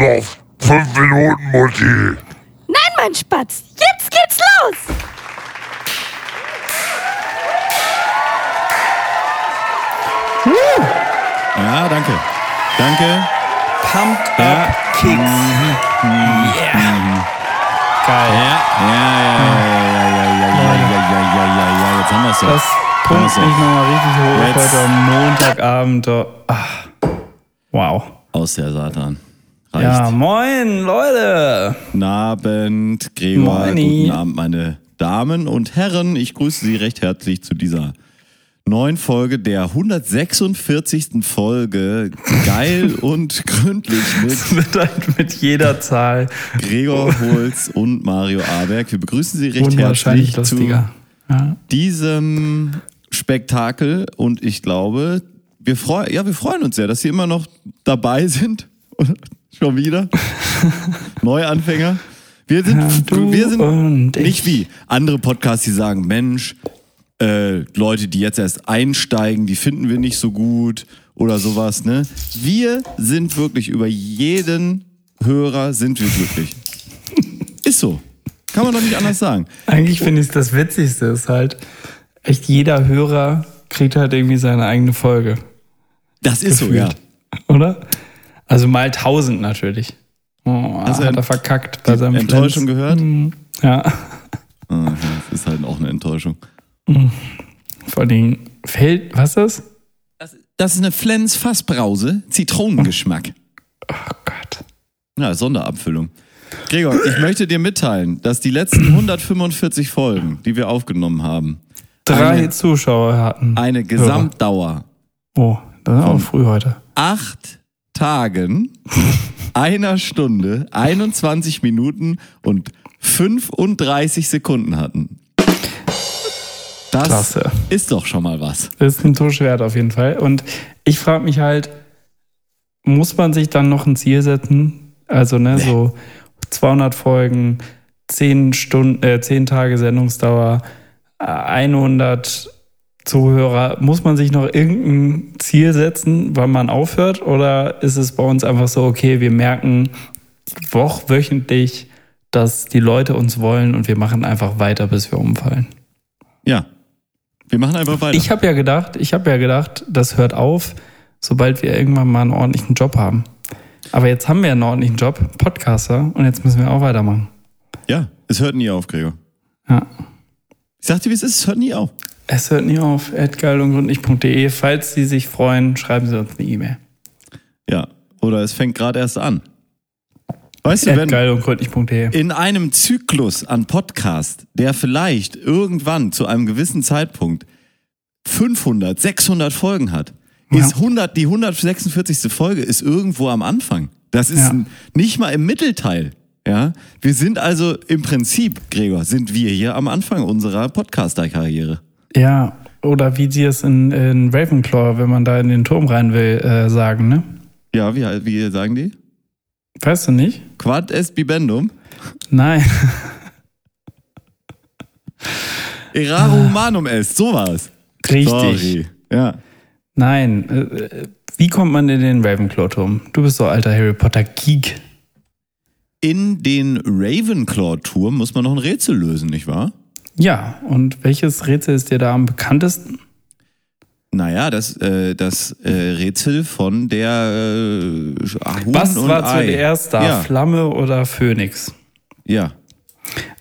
noch fünf Minuten, Mutti. Nein, mein Spatz, jetzt geht's los. Ja, danke. Danke. Pumped Ja. Up Kicks. Yeah. Geil. Ja, ja, ja, ja, ja, ja, ja, ja, ja, ja, ja, ja, ja, jetzt haben wir es Das pumpt mich nochmal richtig hoch Jetzt. heute am Montagabend. Oh, ach. Wow. Aus der Satan. Reicht. Ja, moin, Leute. Guten Abend, Gregor. Moini. Guten Abend, meine Damen und Herren. Ich grüße Sie recht herzlich zu dieser neuen Folge der 146. Folge. Geil und gründlich mit Wird halt mit jeder Zahl Gregor Holz und Mario Aberg. Wir begrüßen Sie recht herzlich zu. Ja. diesem Spektakel und ich glaube, wir freuen, ja, wir freuen uns sehr, dass Sie immer noch dabei sind. Schon wieder. Neuanfänger. Wir sind, Ja, wir sind nicht wie andere Podcasts, die sagen, Mensch, äh, Leute, die jetzt erst einsteigen, die finden wir nicht so gut oder sowas, ne? Wir sind wirklich über jeden Hörer sind wir glücklich. Ist so. Kann man doch nicht anders sagen. Eigentlich finde ich das Witzigste ist halt, echt jeder Hörer kriegt halt irgendwie seine eigene Folge. Das ist so, ja. Gefühlt. Oder? Also mal tausend natürlich. Oh, du hat er verkackt bei seinem Enttäuschung Flens. gehört? Ja. Ah, ja, Das ist halt auch eine Enttäuschung. Vor allem fällt, was ist das? Das, das ist eine Flens Fassbrause, Zitronengeschmack. Oh Gott. Ja, Sonderabfüllung. Gregor, ich möchte dir mitteilen, dass die letzten 145 Folgen, die wir aufgenommen haben, Drei Eine- Zuschauer hatten. eine Gesamtdauer Oh, das ist auch früh heute. acht Tagen, einer Stunde, 21 Minuten und 35 Sekunden hatten. Das Klasse. ist doch schon mal was. Das ist ein Tusch wert auf jeden Fall. Und ich frage mich halt, muss man sich dann noch ein Ziel setzen? Also, ne, so 200 Folgen, 10 Stunden, äh, 10 Tage Sendungsdauer, äh, 100 Zuhörer. Muss man sich noch irgendein Ziel setzen, wann man aufhört? Oder ist es bei uns einfach so, okay, wir merken woch, wöchentlich, dass die Leute uns wollen und wir machen einfach weiter, bis wir umfallen? Ja. Wir machen einfach weiter. Ich habe ja gedacht, ich habe ja gedacht, das hört auf, sobald wir irgendwann mal einen ordentlichen Job haben. Aber jetzt haben wir einen ordentlichen Job, Podcaster, und jetzt müssen wir auch weitermachen. ja, es hört nie auf, Gregor. Ja. Ich sagte, wie es ist, es hört nie auf. Es hört nie auf, edgeilundgründlich.de. Falls Sie sich freuen, schreiben Sie uns eine E-Mail. Ja. Oder es fängt gerade erst an. Weißt du, wenn Edgeilundgründlich.de. in einem Zyklus an Podcast, der vielleicht irgendwann zu einem gewissen Zeitpunkt 500, 600 Folgen hat, Ja. ist 100, die 146. Folge ist irgendwo am Anfang. Das ist Ja. nicht mal im Mittelteil. Ja, wir sind also im Prinzip, Gregor, sind wir hier am Anfang unserer Podcaster-Karriere. Ja, oder wie Sie es in, in Ravenclaw, wenn man da in den Turm rein will, äh, sagen, ne? Ja, wie, wie sagen die? Weißt du nicht? Quad est bibendum. Nein. Errare humanum est. So war's. Richtig. Sorry. Ja. Nein. Äh, wie kommt man in den Ravenclaw-Turm? Du bist so alter Harry Potter-Geek. In den Ravenclaw-Turm muss man noch ein Rätsel lösen, nicht wahr? Ja, und welches Rätsel ist dir da am bekanntesten? Naja, das, äh, das äh, Rätsel von der äh, Huhn Was war zuerst da, Ja, Flamme oder Phönix? ja,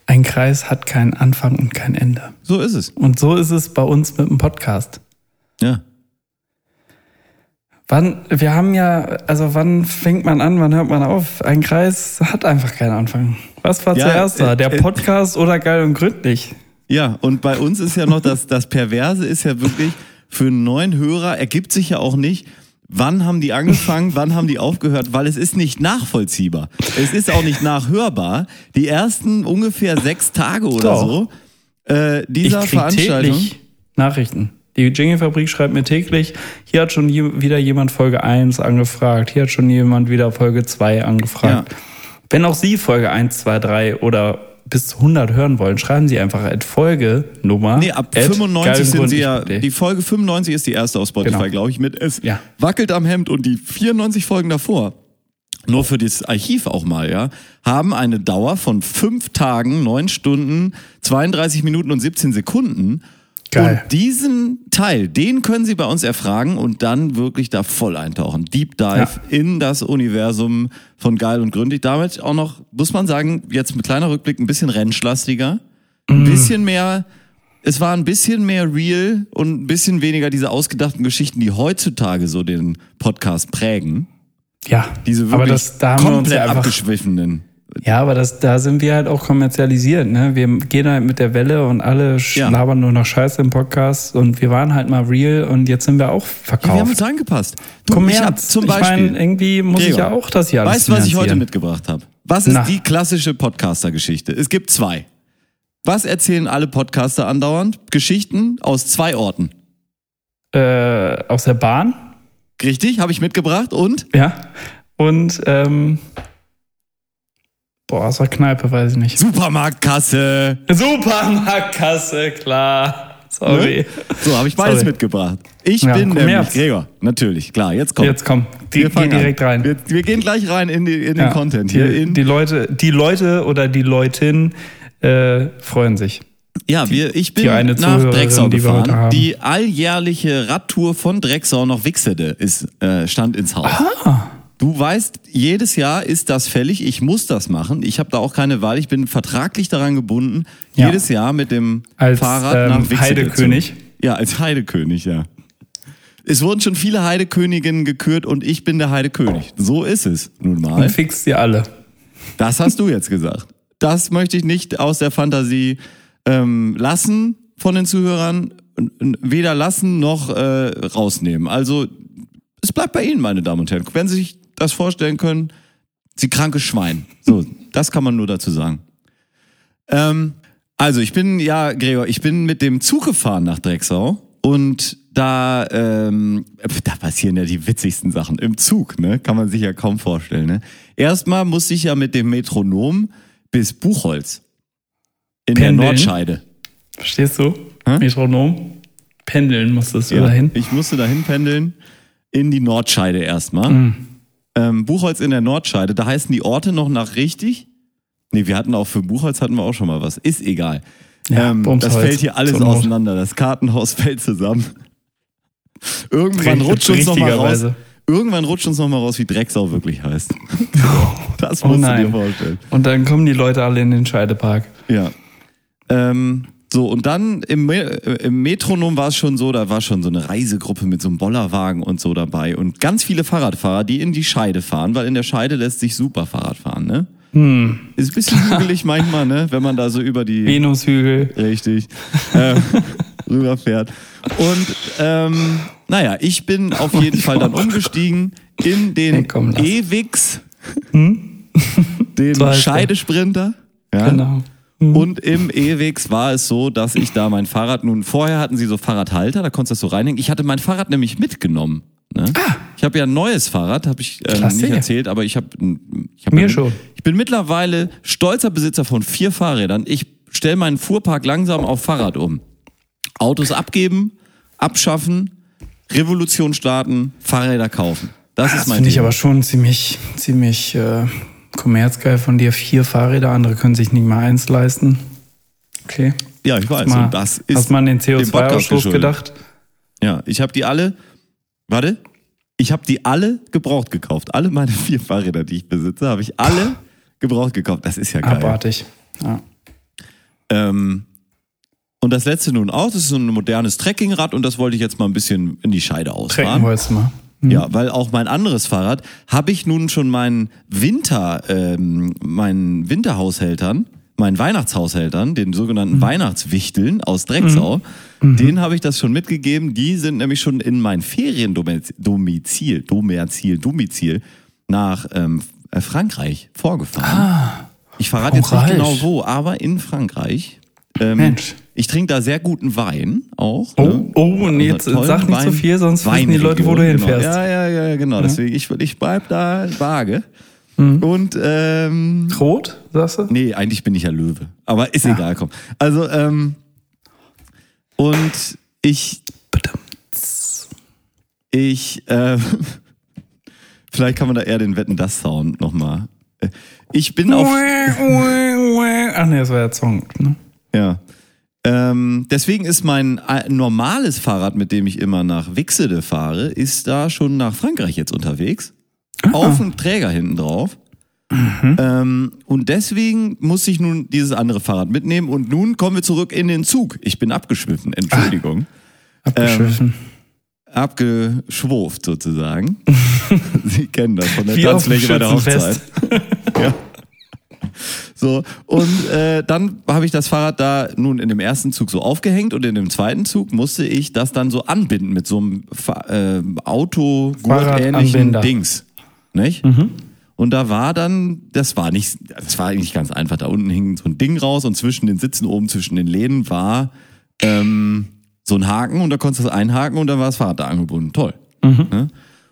Ein Kreis hat keinen Anfang und kein Ende. so ist es. Und so ist es bei uns mit dem Podcast. Ja. Wann, wir haben ja, also wann fängt man an, wann hört man auf? Ein Kreis hat einfach keinen Anfang. Was war Ja, zuerst da? äh, Der äh, Podcast oder geil und gründlich? Ja, und bei uns ist ja noch das, das Perverse ist ja wirklich, für einen neuen Hörer ergibt sich ja auch nicht, wann haben die angefangen, wann haben die aufgehört, weil es ist nicht nachvollziehbar. Es ist auch nicht nachhörbar. Die ersten ungefähr sechs Tage oder Doch. so äh, Ich dieser krieg Veranstaltung. täglich Nachrichten. Die Jingle-Fabrik schreibt mir täglich, hier hat schon je, wieder jemand Folge 1 angefragt, hier hat schon jemand wieder Folge 2 angefragt. Ja. Wenn auch Sie Folge 1, 2, 3 oder bis zu 100 hören wollen, schreiben Sie einfach at Folgenummer. Nee, ab at 95 sind sie ja, die Folge 95 ist die erste auf Spotify, Genau. glaube ich, mit Es Ja. wackelt am Hemd und die 94 Folgen davor, nur für das Archiv auch mal, ja, haben eine Dauer von fünf Tagen, neun Stunden, 32 Minuten und 17 Sekunden. Geil. Und diesen Teil, den können Sie bei uns erfragen und dann wirklich da voll eintauchen. Deep Dive Ja. in das Universum von Geil und Gründig. Damit auch noch, muss man sagen, jetzt mit kleiner Rückblick, ein bisschen rentschlastiger. Ein bisschen mehr, es war ein bisschen mehr real und ein bisschen weniger diese ausgedachten Geschichten, die heutzutage so den Podcast prägen. Ja, Diese wirklich aber das, da haben wir uns komplett ja abgeschwiffenen. Ja, aber das, da sind wir halt auch kommerzialisiert, ne? Wir gehen halt mit der Welle und alle Ja. labern nur noch Scheiße im Podcast und wir waren halt mal real und jetzt sind wir auch Ja, wir verkauft. haben uns angepasst. Du, Kommerz. ich zum Ich Beispiel. meine, irgendwie muss ich Gregor, ja auch das hier alles Weißt du, was ich heute mitgebracht habe? Was ist Na. die klassische Podcaster-Geschichte? Es gibt zwei. Was erzählen alle Podcaster andauernd? Geschichten aus zwei Orten. Äh, aus der Bahn, Richtig, habe ich mitgebracht und ja. Und, ähm, boah, aus der Kneipe, weiß ich nicht. Supermarktkasse. Supermarktkasse, klar. Sorry. Ne? So, habe ich beides Sorry. mitgebracht. Ich Ja, bin komm, nämlich März. Gregor. Natürlich, klar, jetzt kommt. Jetzt komm, die, geh fangen direkt an. rein. Wir, wir gehen gleich rein in, die, in den Ja, Content die, hier. In, die Leute, die Leute oder die Leutin äh, freuen sich. ja, wir, ich bin die eine nach Zuhörerin, Drecksau die wir gefahren. Die alljährliche Radtour von Drecksau nach Wixede ist, äh, stand ins Haus. Du weißt, jedes Jahr ist das fällig. Ich muss das machen. Ich habe da auch keine Wahl. Ich bin vertraglich daran gebunden, Ja. jedes Jahr mit dem Als, Fahrrad ähm, nach Wixede Heidekönig? Ja, als Heidekönig, ja. Es wurden schon viele Heideköniginnen gekürt und ich bin der Heidekönig. So ist es nun mal. Und fix die alle. Das hast du jetzt gesagt. Das möchte ich nicht aus der Fantasie ähm, lassen von den Zuhörern. Weder lassen noch äh, rausnehmen. Also es bleibt bei Ihnen, meine Damen und Herren. Wenn Sie sich das vorstellen können, Sie krankes Schwein. So, das kann man nur dazu sagen. Ähm, also ich bin, ja, Gregor, ich bin mit dem Zug gefahren nach Drecksau und da, ähm, da passieren ja die witzigsten Sachen. Im Zug, ne? Kann man sich ja kaum vorstellen, ne? Erstmal musste ich ja mit dem Metronom bis Buchholz. In Pendeln? der Nordscheide. Verstehst du? Hä? Metronom. Pendeln musstest du Ja, dahin. Ich musste dahin pendeln in die Nordscheide erstmal. Mhm. Ähm, Buchholz in der Nordscheide, da heißen die Orte noch nach richtig. Nee, wir hatten auch für Buchholz hatten wir auch schon mal was. Ist egal. Ja, ähm, das fällt hier alles auseinander. Das Kartenhaus fällt zusammen. Irgendwann rutscht uns noch mal raus. Irgendwann rutscht uns noch mal raus, wie Drecksau wirklich heißt. Das Oh musst du dir vorstellen. Und dann kommen die Leute alle in den Scheidepark. Ja. Ähm, so, und dann im, im Metronom war es schon so, da war schon so eine Reisegruppe mit so einem Bollerwagen und so dabei und ganz viele Fahrradfahrer, die in die Scheide fahren, weil in der Scheide lässt sich super Fahrrad fahren, ne? Hm. Ist ein bisschen hügelig manchmal, ne? Wenn man da so über die. Venushügel. Richtig. äh, rüberfährt. Und ähm, naja, ich bin auf jeden Fall dann umgestiegen in den Hey, komm. E-Wix, Hm? den er. Scheidesprinter. Ja? Genau. Und im E-Wix war es so, dass ich da mein Fahrrad nun, vorher hatten sie so Fahrradhalter, da konntest du das so reinhängen. Ich hatte mein Fahrrad nämlich mitgenommen. Ne? Ich habe ja ein neues Fahrrad, habe ich Klasse. nicht erzählt, aber ich habe ich hab Mir ja, schon. Ich bin mittlerweile stolzer Besitzer von vier Fahrrädern. Ich stelle meinen Fuhrpark langsam auf Fahrrad um. Autos abgeben, abschaffen, Revolution starten, Fahrräder kaufen. Das, ist Das mein finde ich aber schon ziemlich, ziemlich äh, kommerzgeil von dir. Vier Fahrräder, andere können sich nicht mal eins leisten. Okay. Ja, ich weiß. Mal, und das ist hast man den dem Podcast CO2-Ausstoß geschuldet. gedacht? Ja, ich habe die alle. Warte. Ich habe die alle gebraucht gekauft. Alle meine vier Fahrräder, die ich besitze, habe ich alle gebraucht gekauft. Das ist ja geil. Abartig. Ja. Ähm, und das letzte nun auch, das ist so ein modernes Trekkingrad und das wollte ich jetzt mal ein bisschen in die Scheide Trecken ausfahren. wolltest du mal. Mhm. Ja, weil auch mein anderes Fahrrad habe ich nun schon meinen Winter, ähm, meinen Winterhaushältern, meinen Weihnachtshaushältern, den sogenannten Mhm. Weihnachtswichteln aus Drecksau, denen habe ich das schon mitgegeben. Die sind nämlich schon in mein Feriendomizil, Domizil, Domizil nach ähm, äh, Frankreich vorgefahren. ich verrate jetzt nicht genau wo, aber in Frankreich. Ähm, Mensch. Ich trinke da sehr guten Wein auch. Oh, ne? oh, und jetzt Also tollen sag nicht so Wein- viel, sonst wissen die Leute, wo du Weinregion, hinfährst. Genau. Ja, ja, ja, genau. Deswegen, ich, ich bleib da vage. Und ähm, Rot, sagst du? Nee, eigentlich bin ich ja Löwe. Aber ist egal, komm. Also, ähm, und ich, ich, äh, vielleicht kann man da eher den Wetten das Sound nochmal. Ich bin auf, Ach nee, das war ja Song. Ne? ja. Ähm, deswegen ist mein normales Fahrrad, mit dem ich immer nach Wixede fahre, ist da schon nach Frankreich jetzt unterwegs. Auf dem Träger hinten drauf. Ähm, und deswegen muss ich nun dieses andere Fahrrad mitnehmen. Und nun kommen wir zurück in den Zug. Ich bin abgeschwiffen, Entschuldigung. Abgeschwiffen. Abgeschwurft sozusagen. Sie kennen das von der Wie Tanzfläche bei der Hochzeit. Ja. So, und äh, dann habe ich das Fahrrad da nun in dem ersten Zug so aufgehängt und in dem zweiten Zug musste ich das dann so anbinden mit so einem äh, Autogurt-ähnlichen. Dings. Nicht? Und da war dann, das war nicht, das war eigentlich ganz einfach. Da unten hing so ein Ding raus und zwischen den Sitzen oben, zwischen den Lehnen war ähm, so ein Haken und da konntest du das einhaken und dann war das Fahrrad da angebunden. Toll. Ne?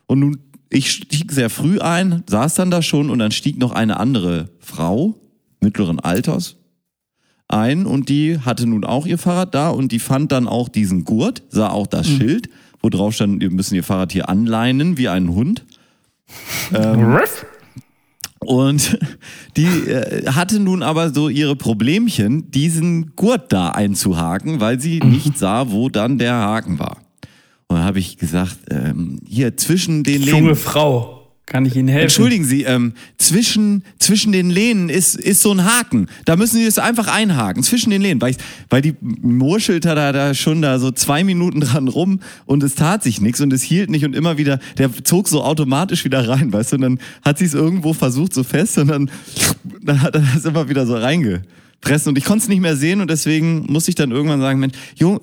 Und nun, ich stieg sehr früh ein, saß dann da schon und dann stieg noch eine andere Frau mittleren Alters ein und die hatte nun auch ihr Fahrrad da und die fand dann auch diesen Gurt, sah auch das Schild, wo drauf stand, wir müssen ihr Fahrrad hier anleinen wie einen Hund. Ruff. Und die äh, hatte nun aber so ihre Problemchen, diesen Gurt da einzuhaken, weil sie nicht sah, wo dann der Haken war. Und dann habe ich gesagt, ähm, hier zwischen den Junge Lehnen. Frau, kann ich Ihnen helfen? Entschuldigen Sie, ähm, zwischen, zwischen den Lehnen ist, ist so ein Haken. Da müssen Sie das einfach einhaken, zwischen den Lehnen. Weil, ich, weil die murschelte da, da schon da so zwei Minuten dran rum und es tat sich nichts und es hielt nicht und immer wieder, der zog so automatisch wieder rein, weißt du, und dann hat sie es irgendwo versucht so fest und dann, dann hat er das immer wieder so reingepresst und ich konnte es nicht mehr sehen und deswegen musste ich dann irgendwann sagen, Mensch, Junge,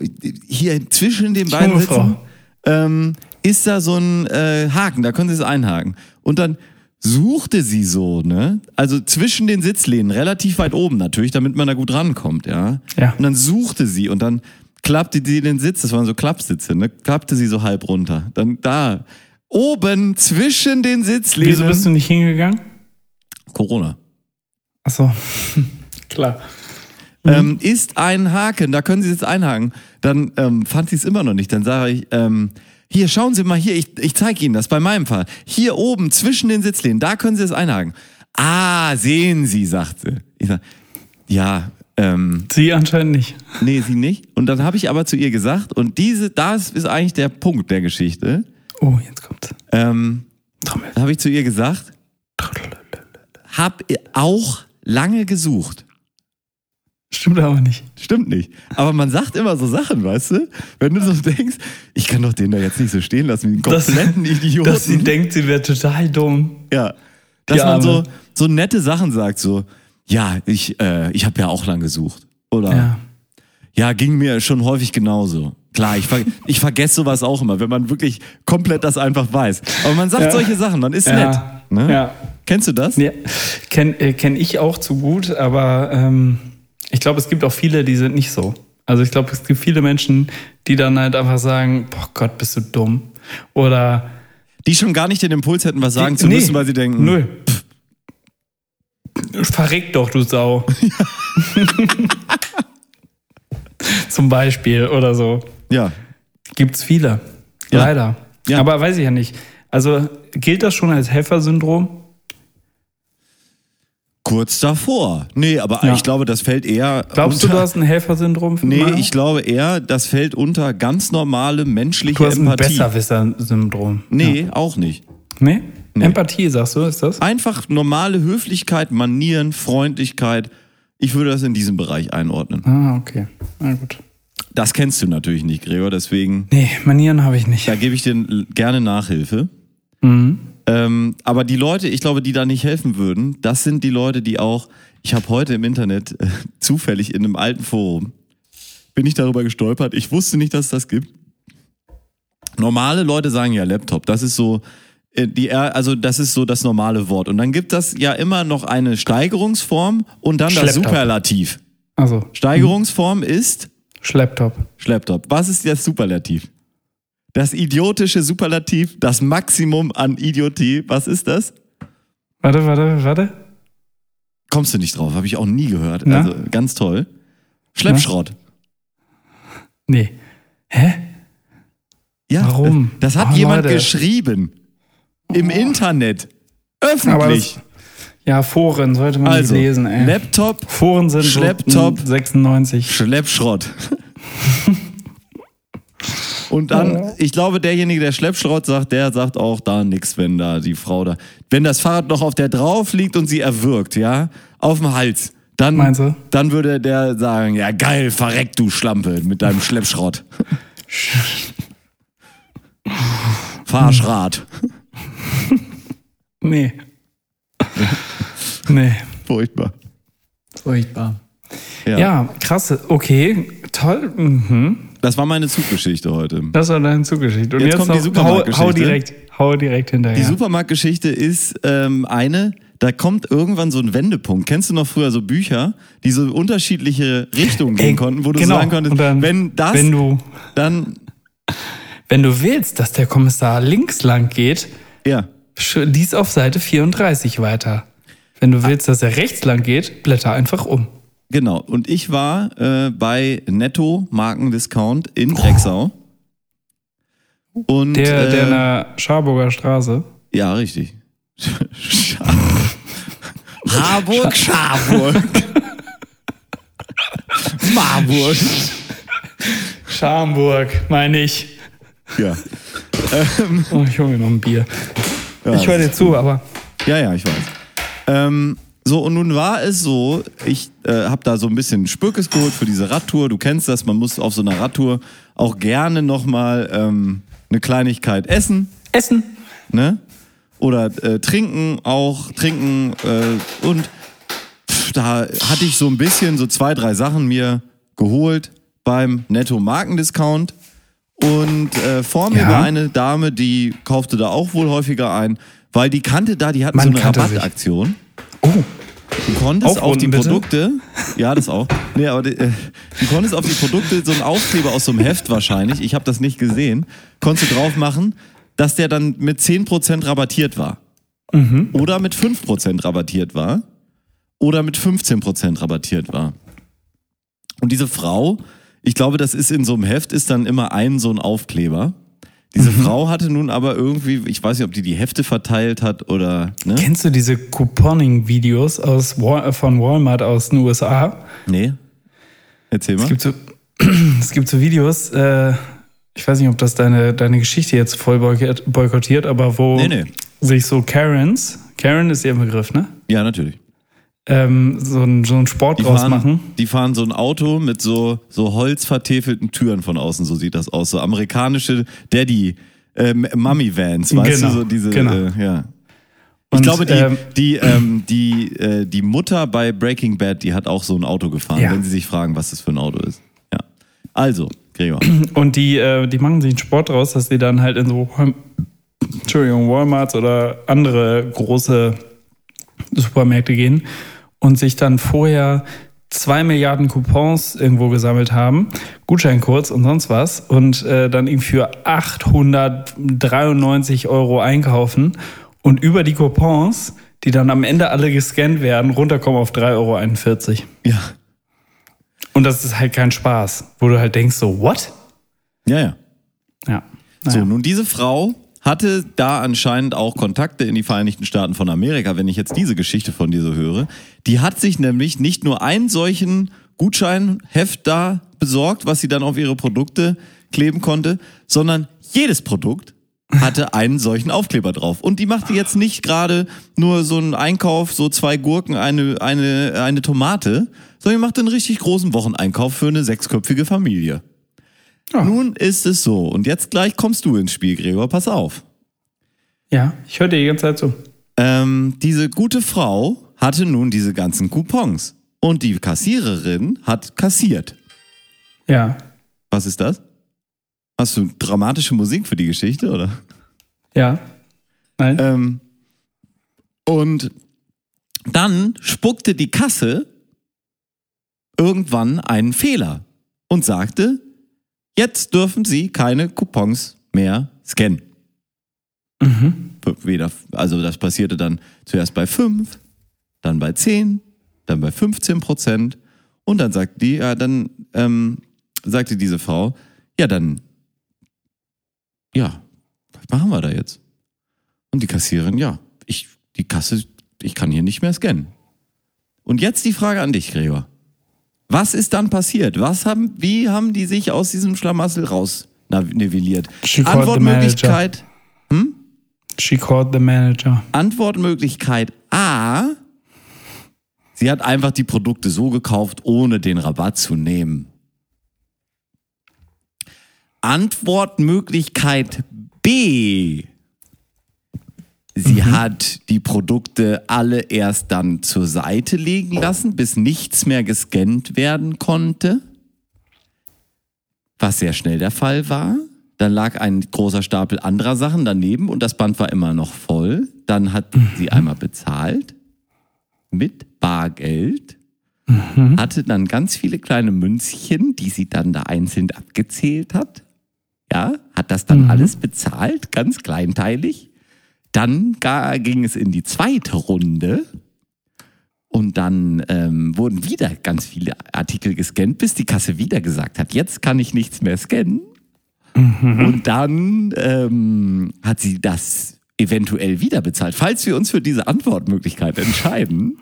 hier zwischen den beiden Sitzen, ähm, ist da so ein äh, Haken, da können Sie es einhaken. Und dann suchte sie so, ne? Also zwischen den Sitzlehnen, relativ weit oben natürlich, damit man da gut rankommt, ja. Ja. Und dann suchte sie und dann klappte sie den Sitz, das waren so Klappsitze, ne? Klappte sie so halb runter. Dann da, oben zwischen den Sitzlehnen. Wieso bist du nicht hingegangen? Corona. Achso, klar. ähm, ist ein Haken, da können Sie jetzt einhaken. Dann ähm, fand sie es immer noch nicht. Dann sage ich, ähm, hier, schauen Sie mal hier, ich, ich zeige Ihnen das bei meinem Fall. Hier oben zwischen den Sitzlehnen, da können Sie es einhaken. Ah, sehen Sie, sagt sie. Ich sag, ja, ähm, Sie anscheinend nicht. nee, Sie nicht. Und dann habe ich aber zu ihr gesagt, und diese, das ist eigentlich der Punkt der Geschichte. Oh, jetzt kommt's. Ähm, Trommel. da habe ich zu ihr gesagt, hab auch lange gesucht. Stimmt aber nicht. Stimmt nicht. Aber man sagt immer so Sachen, weißt du? Wenn du so denkst, ich kann doch den da jetzt nicht so stehen lassen wie einen Das- kompletten Idioten. Dass sie denkt, sie wäre total dumm. ja. Dass Die man so, so nette Sachen sagt, so, ja, ich, äh, ich habe ja auch lang gesucht. Oder ja. Ja. ging mir schon häufig genauso. Klar, ich, ver ich vergesse sowas auch immer, wenn man wirklich komplett das einfach weiß. Aber man sagt Ja. solche Sachen, man ist Ja. nett. Ne? Ja. Kennst du das? ja. Kenne äh, kenn ich auch zu gut, aber ähm, ich glaube, es gibt auch viele, die sind nicht so. Also ich glaube, es gibt viele Menschen, die dann halt einfach sagen, boah Gott, bist du dumm. Oder Die schon gar nicht den Impuls hätten, was sagen zu Nee, müssen, weil sie denken, Null. Verreck doch, du Sau. Zum Beispiel oder so. ja, Gibt's viele. Ja. Leider. Ja. Aber weiß ich ja nicht. Also gilt das schon als Helfersyndrom? Kurz davor. Nee, aber Ja. ich glaube, das fällt eher. Glaubst du, unter, du hast ein Helfersyndrom? Nee, Maya? ich glaube eher, das fällt unter ganz normale menschliche Du hast ein Empathie. Besserwisser-Syndrom. Nee, auch nicht. Nee? Empathie, sagst du, ist das? Einfach normale Höflichkeit, Manieren, Freundlichkeit. Ich würde das in diesem Bereich einordnen. Ah, okay. Na gut. Das kennst du natürlich nicht, Gregor, deswegen Nee, Manieren habe ich nicht. da gebe ich dir gerne Nachhilfe. Mhm. Ähm, aber die Leute, ich glaube, die da nicht helfen würden, das sind die Leute, die auch, ich habe heute im Internet äh, zufällig in einem alten Forum, bin ich darüber gestolpert, ich wusste nicht, dass es das gibt. Normale Leute sagen ja Laptop, das ist so, äh, die, also das ist so das normale Wort. Und dann gibt das ja immer noch eine Steigerungsform und dann das Schlepptop. Superlativ. Also, Steigerungsform ist Schlepptop. Schlepptop. Was ist das Superlativ? Das idiotische Superlativ, das Maximum an Idiotie, was ist das? Warte, warte, warte. Kommst du nicht drauf, habe ich auch nie gehört. Na? Also ganz toll. Schleppschrott. Nee. Hä? Ja, Warum? Das hat Oh, jemand Leute. geschrieben. Im Internet. Aber Öffentlich. das, ja, Foren sollte man also, nicht lesen, ey. Laptop, Foren sind Schlepptop. so 96. Schleppschrott. Und dann, ich glaube, derjenige, der Schleppschrott sagt, der sagt auch da nichts, wenn da die Frau da. Wenn das Fahrrad noch auf der drauf liegt und sie erwürgt, ja, auf dem Hals, dann, dann würde der sagen, ja geil, verreck du Schlampe mit deinem Schleppschrott. Fahrschrad. Nee. nee. Furchtbar. Furchtbar. Ja. Ja, krass. Okay, toll. Mhm. Das war meine Zuggeschichte heute. Das war deine Zugeschichte. Und Jetzt jetzt, kommt die noch, hau, Supermarktgeschichte. hau direkt, hau direkt hinterher. Die Supermarktgeschichte ist ähm, eine, da kommt irgendwann so ein Wendepunkt. Kennst du noch früher so Bücher, die so unterschiedliche Richtungen gehen konnten, wo du genau. sagen konntest, dann, wenn das, wenn du, dann, wenn du willst, dass der Kommissar links lang geht, ja, lies auf Seite 34 weiter. Wenn du willst, dass er rechts lang geht, blätter einfach um. Genau. Und ich war äh, bei Netto Markendiscount in Drexau. Und, Der, äh, der in der Scharburger Straße. ja, richtig. Schar Harburg, Scharburg. Marburg. Scharburg, meine ich. Ja. Oh, ich hole mir noch ein Bier. ja. Ich höre dir zu, aber Ja, ja, ich weiß. Ähm, so, und nun war es so, ich äh, habe da so ein bisschen Spürkes geholt für diese Radtour. Du kennst das, man muss auf so einer Radtour auch gerne nochmal ähm, eine Kleinigkeit essen, Essen. ne? Oder äh, trinken auch, trinken äh, und pff, da hatte ich so ein bisschen so zwei, drei Sachen mir geholt beim Netto Markendiscount. Und äh, vor mir Ja. war eine Dame, die kaufte da auch wohl häufiger ein, weil die kannte da, die hatten Man so eine kannte sich. Oh, Du konntest auf die Aufrunden, bitte? Produkte, ja, das auch. Nee, aber die, äh, du konntest auf die Produkte so einen Aufkleber aus so einem Heft wahrscheinlich, ich habe das nicht gesehen, konntest du drauf machen, dass der dann mit 10% rabattiert war. Mhm. Oder mit 5% rabattiert war. Oder mit 15% rabattiert war. Und diese Frau, ich glaube, das ist in so einem Heft, ist dann immer ein so ein Aufkleber. Diese Mhm. Frau hatte nun aber irgendwie, ich weiß nicht, ob die die Hefte verteilt hat oder, ne? kennst du diese Couponing-Videos aus Wal von Walmart aus den USA? Nee. Erzähl mal. Es gibt so, es gibt so Videos, äh, ich weiß nicht, ob das deine, deine Geschichte jetzt voll boykott- boykottiert, aber wo Nee, nee. sich so Karens, Karen ist ihr Begriff, ne? Ja, natürlich. Ähm, so, ein, so einen Sport Die draus fahren, machen. die fahren so ein Auto mit so, so holzvertäfelten Türen von außen, so sieht das aus. So amerikanische Daddy, ähm, Mummy-Vans, weißt Genau, du, so diese, genau. äh, ja. Ich Und, glaube, die, ähm, die, ähm, die, äh, die Mutter bei Breaking Bad, die hat auch so ein Auto gefahren, Ja. wenn sie sich fragen, was das für ein Auto ist. Ja. Also, Gregor. Und die, äh, die machen sich einen Sport draus, dass die dann halt in so Entschuldigung, Walmarts oder andere große Supermärkte gehen und sich dann vorher zwei Milliarden Coupons irgendwo gesammelt haben, Gutscheincodes und sonst was und äh, dann irgendwie für 893 Euro einkaufen und über die Coupons, die dann am Ende alle gescannt werden, runterkommen auf 3,41 Euro. Ja. Und das ist halt kein Spaß, wo du halt denkst so, what? Ja, ja. Ja. So, Naja. nun diese Frau hatte da anscheinend auch Kontakte in die Vereinigten Staaten von Amerika, wenn ich jetzt diese Geschichte von dir so höre. Die hat sich nämlich nicht nur einen solchen Gutscheinheft da besorgt, was sie dann auf ihre Produkte kleben konnte, sondern jedes Produkt hatte einen solchen Aufkleber drauf. Und die machte jetzt nicht gerade nur so einen Einkauf, so zwei Gurken, eine, eine, eine Tomate, sondern die machte einen richtig großen Wocheneinkauf für eine sechsköpfige Familie. Ja. Nun ist es so. Und jetzt gleich kommst du ins Spiel, Gregor. Pass auf. Ja, ich höre dir die ganze Zeit zu. Ähm, diese gute Frau hatte nun diese ganzen Coupons. Und die Kassiererin hat kassiert. Ja. Was ist das? Hast du dramatische Musik für die Geschichte, oder? Ja. Nein. Ähm, und dann spuckte die Kasse irgendwann einen Fehler und sagte, jetzt dürfen Sie keine Coupons mehr scannen. weder, also das passierte dann zuerst bei 5, dann bei 10, dann bei 15 Prozent. Und dann sagt die, ja, dann ähm, sagte diese Frau, ja, dann, ja, was machen wir da jetzt? Und die Kassiererin, ja, ich, die Kasse, ich kann hier nicht mehr scannen. Und jetzt die Frage an dich, Gregor. Was ist dann passiert? Was haben, wie haben die sich aus diesem Schlamassel raus nivelliert? She called the Antwortmöglichkeit, She called the manager. Antwortmöglichkeit A. Sie hat einfach die Produkte so gekauft, ohne den Rabatt zu nehmen. Antwortmöglichkeit B. Sie hat die Produkte alle erst dann zur Seite legen lassen, bis nichts mehr gescannt werden konnte. Was sehr schnell der Fall war. Dann lag ein großer Stapel anderer Sachen daneben und das Band war immer noch voll. Dann hat sie einmal bezahlt mit Bargeld, hatte dann ganz viele kleine Münzchen, die sie dann da einzeln abgezählt hat. Ja, hat das dann alles bezahlt, ganz kleinteilig. Dann ging es in die zweite Runde und dann ähm, wurden wieder ganz viele Artikel gescannt, bis die Kasse wieder gesagt hat, jetzt kann ich nichts mehr scannen. Und dann ähm, hat sie das eventuell wieder bezahlt. Falls wir uns für diese Antwortmöglichkeit entscheiden,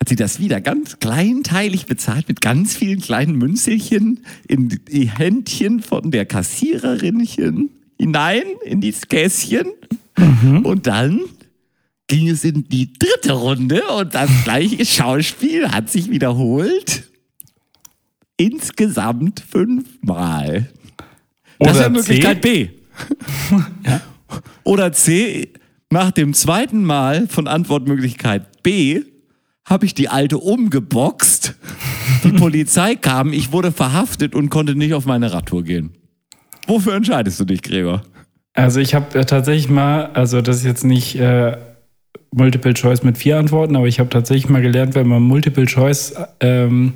hat sie das wieder ganz kleinteilig bezahlt mit ganz vielen kleinen Münzelchen in die Händchen von der Kassiererinchen hinein in dieses Käschen. Und dann ging es in die dritte Runde und das gleiche Schauspiel hat sich wiederholt. Insgesamt fünfmal. Das Oder ist Möglichkeit C. B. Oder C, nach dem zweiten Mal von Antwortmöglichkeit B habe ich die alte umgeboxt. Die Polizei kam, ich wurde verhaftet und konnte nicht auf meine Radtour gehen. Wofür entscheidest du dich, Gregor? Also ich habe äh, tatsächlich mal, also das ist jetzt nicht äh, Multiple Choice mit vier Antworten, aber ich habe tatsächlich mal gelernt, wenn man Multiple Choice ähm,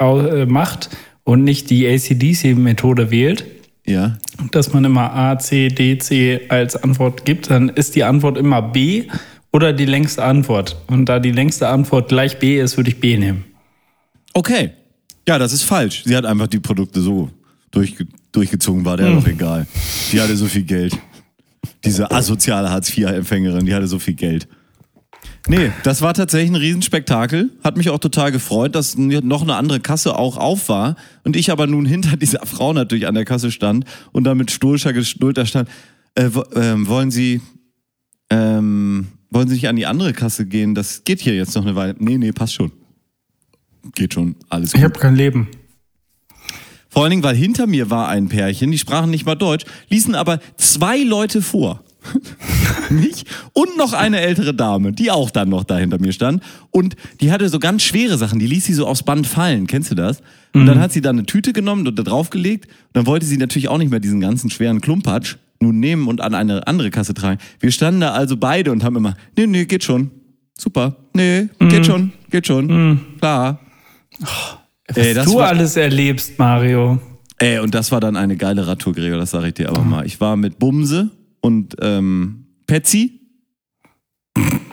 äh, macht und nicht die ACDC-Methode wählt, Ja. dass man immer A, C, D, C als Antwort gibt, dann ist die Antwort immer B oder die längste Antwort. Und da die längste Antwort gleich B ist, würde ich B nehmen. Okay. Ja, das ist falsch. Sie hat einfach die Produkte so durchge durchgezogen, war der doch egal. Die hatte so viel Geld. Diese asoziale Hartz-IV-Empfängerin, die hatte so viel Geld. Nee, das war tatsächlich ein Riesenspektakel. Hat mich auch total gefreut, dass noch eine andere Kasse auch auf war. Und ich aber nun hinter dieser Frau natürlich an der Kasse stand und da mit stoischer Geduld da stand. Äh, ähm, wollen Sie, ähm, wollen Sie nicht an die andere Kasse gehen? Das geht hier jetzt noch eine Weile. Nee, nee, passt schon. Geht schon, alles gut. Ich habe kein Leben. Vor allen Dingen, weil hinter mir war ein Pärchen, die sprachen nicht mal Deutsch, ließen aber zwei Leute vor. Mich und noch eine ältere Dame, die auch dann noch da hinter mir stand. Und die hatte so ganz schwere Sachen, die ließ sie so aufs Band fallen. Kennst du das? Und dann hat sie dann eine Tüte genommen und da draufgelegt. Und dann wollte sie natürlich auch nicht mehr diesen ganzen schweren Klumpatsch nun nehmen und an eine andere Kasse tragen. Wir standen da also beide und haben immer, nee, nee, geht schon. Super. Nee, geht schon, geht schon. Klar. Was Ey, du war- alles erlebst, Mario. Ey, und das war dann eine geile Radtour, Gregor, das sage ich dir aber mal. Ich war mit Bumse und ähm, Petsy.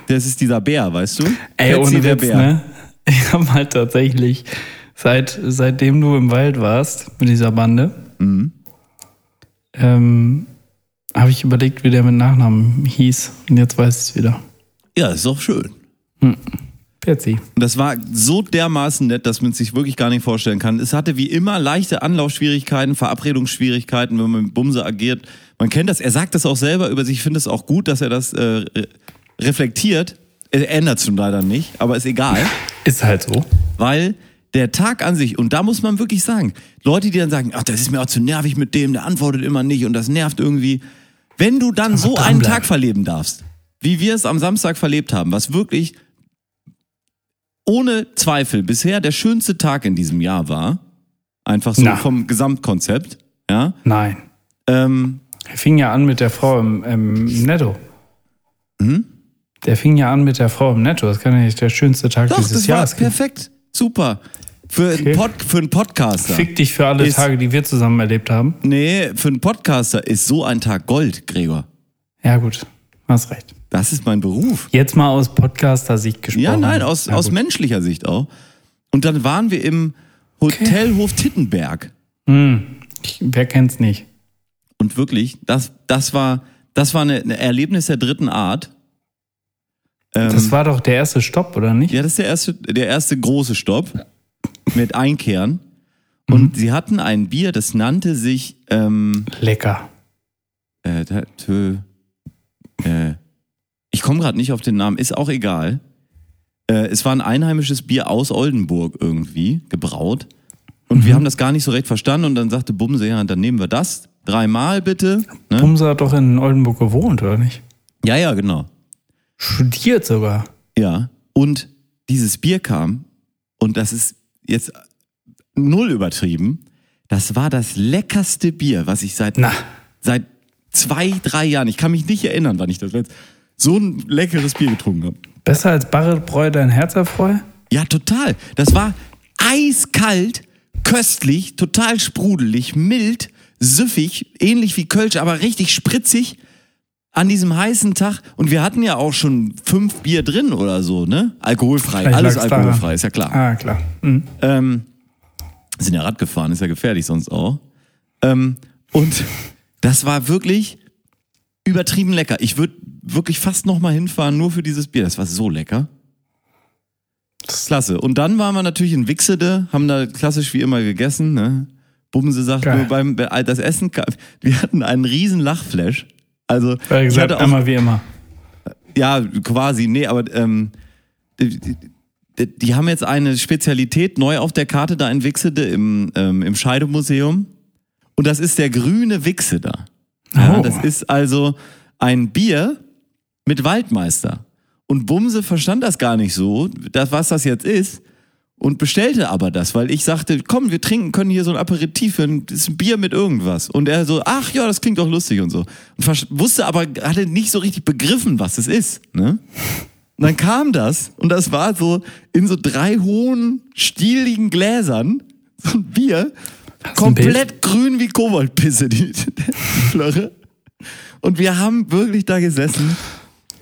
Das ist dieser Bär, weißt du? Ey, Petsy, ohne der Witz, Bär. ne? Ich habe halt tatsächlich, seit, seitdem du im Wald warst mit dieser Bande, Mhm. ähm, habe ich überlegt, wie der mit Nachnamen hieß. Und jetzt weiß ich es wieder. Ja, ist doch schön. Perzi. Und das war so dermaßen nett, dass man es sich wirklich gar nicht vorstellen kann. Es hatte wie immer leichte Anlaufschwierigkeiten, Verabredungsschwierigkeiten, wenn man mit Bumse agiert. Man kennt das, er sagt das auch selber über sich. Ich finde es auch gut, dass er das äh, re- reflektiert. Er ändert es nun leider nicht, aber ist egal. Ist halt so. Weil der Tag an sich, und da muss man wirklich sagen, Leute, die dann sagen, ach, das ist mir auch zu nervig mit dem, der antwortet immer nicht und das nervt irgendwie. Wenn du dann so einen dranbleiben. Tag verleben darfst, wie wir es am Samstag verlebt haben, was wirklich ohne Zweifel bisher der schönste Tag in diesem Jahr war, einfach so Na. vom Gesamtkonzept, ja, Nein. ähm, Er fing ja an mit der Frau im, im Netto. Hm? Der fing ja an mit der Frau im Netto. Das kann ja nicht der schönste Tag doch, dieses das war Jahres geben. perfekt, super. Für, Okay. einen Pod, für einen Podcaster. Fick dich für alle Ist- Tage, die wir zusammen erlebt haben. Nee, für einen Podcaster ist so ein Tag Gold, Gregor. Ja, gut. Hast recht. Das ist mein Beruf. Jetzt mal aus Podcaster-Sicht gesprochen. Ja, nein, aus, Na aus menschlicher Sicht auch. Und dann waren wir im Hotelhof Tittenberg. Hm, ich, wer kennt's nicht? Und wirklich, das, das war, das war eine, ein Erlebnis der dritten Art. Ähm, Das war doch der erste Stopp, oder nicht? ja, das ist der erste, der erste große Stopp mit Einkehren. Und sie hatten ein Bier, das nannte sich ähm, Lecker. äh, tö- äh, ich komme gerade nicht auf den Namen, ist auch egal. Äh, es war ein einheimisches Bier aus Oldenburg irgendwie, gebraut. Und wir haben das gar nicht so recht verstanden und dann sagte Bumse, ja, dann nehmen wir das. Dreimal bitte. Ne? Bumse hat doch in Oldenburg gewohnt, oder nicht? Ja, ja, genau. Studiert sogar. Ja. Und dieses Bier kam, und das ist jetzt null übertrieben, das war das leckerste Bier, was ich seit, Na. seit zwei, drei Jahren, ich kann mich nicht erinnern, wann ich das letzte, so ein leckeres Bier getrunken habe. Besser als Barretbräu dein Herz erfreue? Ja, total. Das war eiskalt, köstlich, total sprudelig, mild, süffig, ähnlich wie Kölsch, aber richtig spritzig an diesem heißen Tag. Und wir hatten ja auch schon fünf Bier drin oder so, ne? Alkoholfrei, Vielleicht alles alkoholfrei, daran. ist ja klar. Ah, klar. Mhm. Ähm, sind ja Rad gefahren, ist ja gefährlich sonst auch. Ähm, und das war wirklich übertrieben lecker. Ich würde wirklich fast noch mal hinfahren, nur für dieses Bier. Das war so lecker. Klasse. Und dann waren wir natürlich in Wixede, haben da klassisch wie immer gegessen. Ne? Bumse sagt Geil. nur beim bei- das Essen, wir hatten einen riesen Lachflash. Also Weil ich gesagt, hatte auch, einmal wie immer. ja, quasi, nee, aber ähm, die, die, die, haben jetzt eine Spezialität neu auf der Karte da in Wixede im, ähm, im Scheidemuseum. Und das ist der grüne Wixeder. Ja, Oh. Das ist also ein Bier mit Waldmeister. Und Bumse verstand das gar nicht so, das, was das jetzt ist. Und bestellte aber das, weil ich sagte, komm, wir trinken, können hier so ein Aperitif, ein, das ist ein Bier mit irgendwas. Und er so, ach ja, das klingt doch lustig und so. Und wusste aber, hatte nicht so richtig begriffen, was es ist. Ne? Und dann kam das und das war so in so drei hohen, stieligen Gläsern, so ein Bier, Hast komplett grün wie Koboldpisse, die, die Flache. Und wir haben wirklich da gesessen,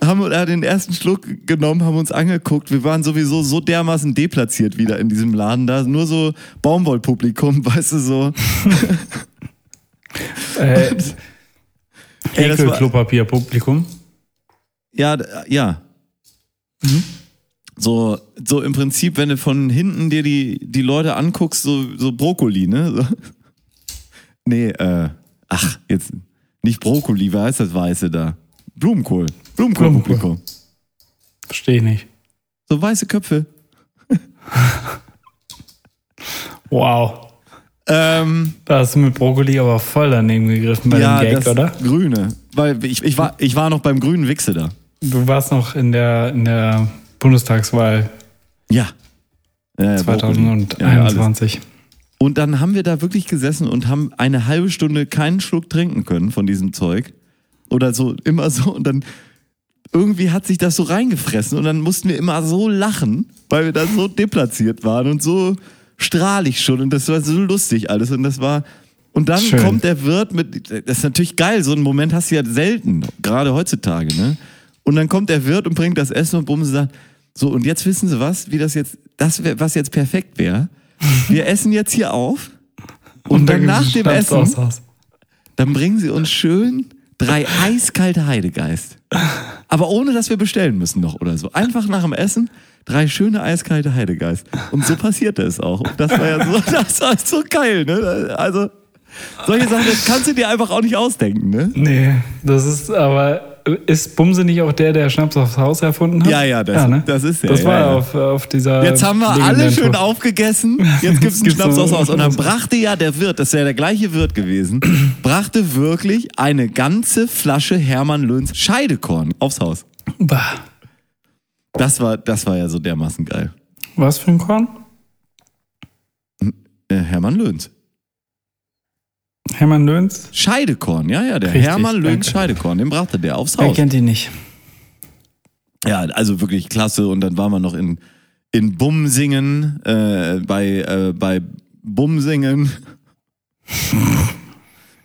haben da den ersten Schluck genommen, haben uns angeguckt. Wir waren sowieso so dermaßen deplatziert wieder in diesem Laden da. Nur so Baumwollpublikum, weißt du, so. Äh, Ekel-Klopapier-Publikum. Ja, ja. So, so im Prinzip, wenn du von hinten dir die, die Leute anguckst, so, so Brokkoli, ne? So. Nee, äh, ach, jetzt nicht Brokkoli, wie heißt das Weiße da? Blumenkohl. Blumenkohl-Publikum. Verstehe ich nicht. So weiße Köpfe. Wow. Ähm, Da hast du mit Brokkoli aber voll daneben gegriffen bei ja, dem Gag, das oder? Grüne. Weil ich, ich, war, ich war noch beim grünen Wichse da. Du warst noch in der, in der Bundestagswahl Ja. Ja, ja, Brokkoli. Ja, ja, alles. 2021. Und dann haben wir da wirklich gesessen und haben eine halbe Stunde keinen Schluck trinken können von diesem Zeug. Oder so, immer so. Und dann irgendwie hat sich das so reingefressen und dann mussten wir immer so lachen, weil wir da so deplatziert waren und so strahlig schon. Und das war so lustig alles. Und das war. Und dann Schön. kommt der Wirt mit. Das ist natürlich geil, so einen Moment hast du ja selten, gerade heutzutage, ne? Und dann kommt der Wirt und bringt das Essen und Bumse sagt, so, und jetzt wissen Sie was, wie das jetzt, das wär, was jetzt perfekt wäre. Wir essen jetzt hier auf und, dann nach dem Essen, dann bringen Sie uns schön drei eiskalte Heidegeist. Aber ohne, dass wir bestellen müssen noch oder so. Einfach nach dem Essen drei schöne eiskalte Heidegeist. Und so passierte es auch. Und das war ja so, das war so geil, ne? Also, solche Sachen, das kannst du dir einfach auch nicht ausdenken, ne? Nee, das ist aber. Ist Bumse nicht auch der, der Schnaps aufs Haus erfunden hat? Ja, ja, das- das ist er, Das war ja, ja. Auf, auf dieser. Jetzt haben wir alle schön Tour. aufgegessen. Jetzt gibt's einen Gibt's Schnaps aus Haus. Und dann brachte ja der Wirt, das ist ja der gleiche Wirt gewesen, brachte wirklich eine ganze Flasche Hermann Löns Scheidekorn aufs Haus. Bah. Das war, das war ja so dermaßen geil. Was für ein Korn? Äh, Hermann Löns. Hermann Löns? Scheidekorn, ja, ja, der Richtig, Hermann Löns danke. Scheidekorn, den brachte der aufs Wer Haus. kennt ihn nicht? Ja, also wirklich klasse. Und dann waren wir noch in, in Bumsingen, äh, bei, äh, bei Bumsingen.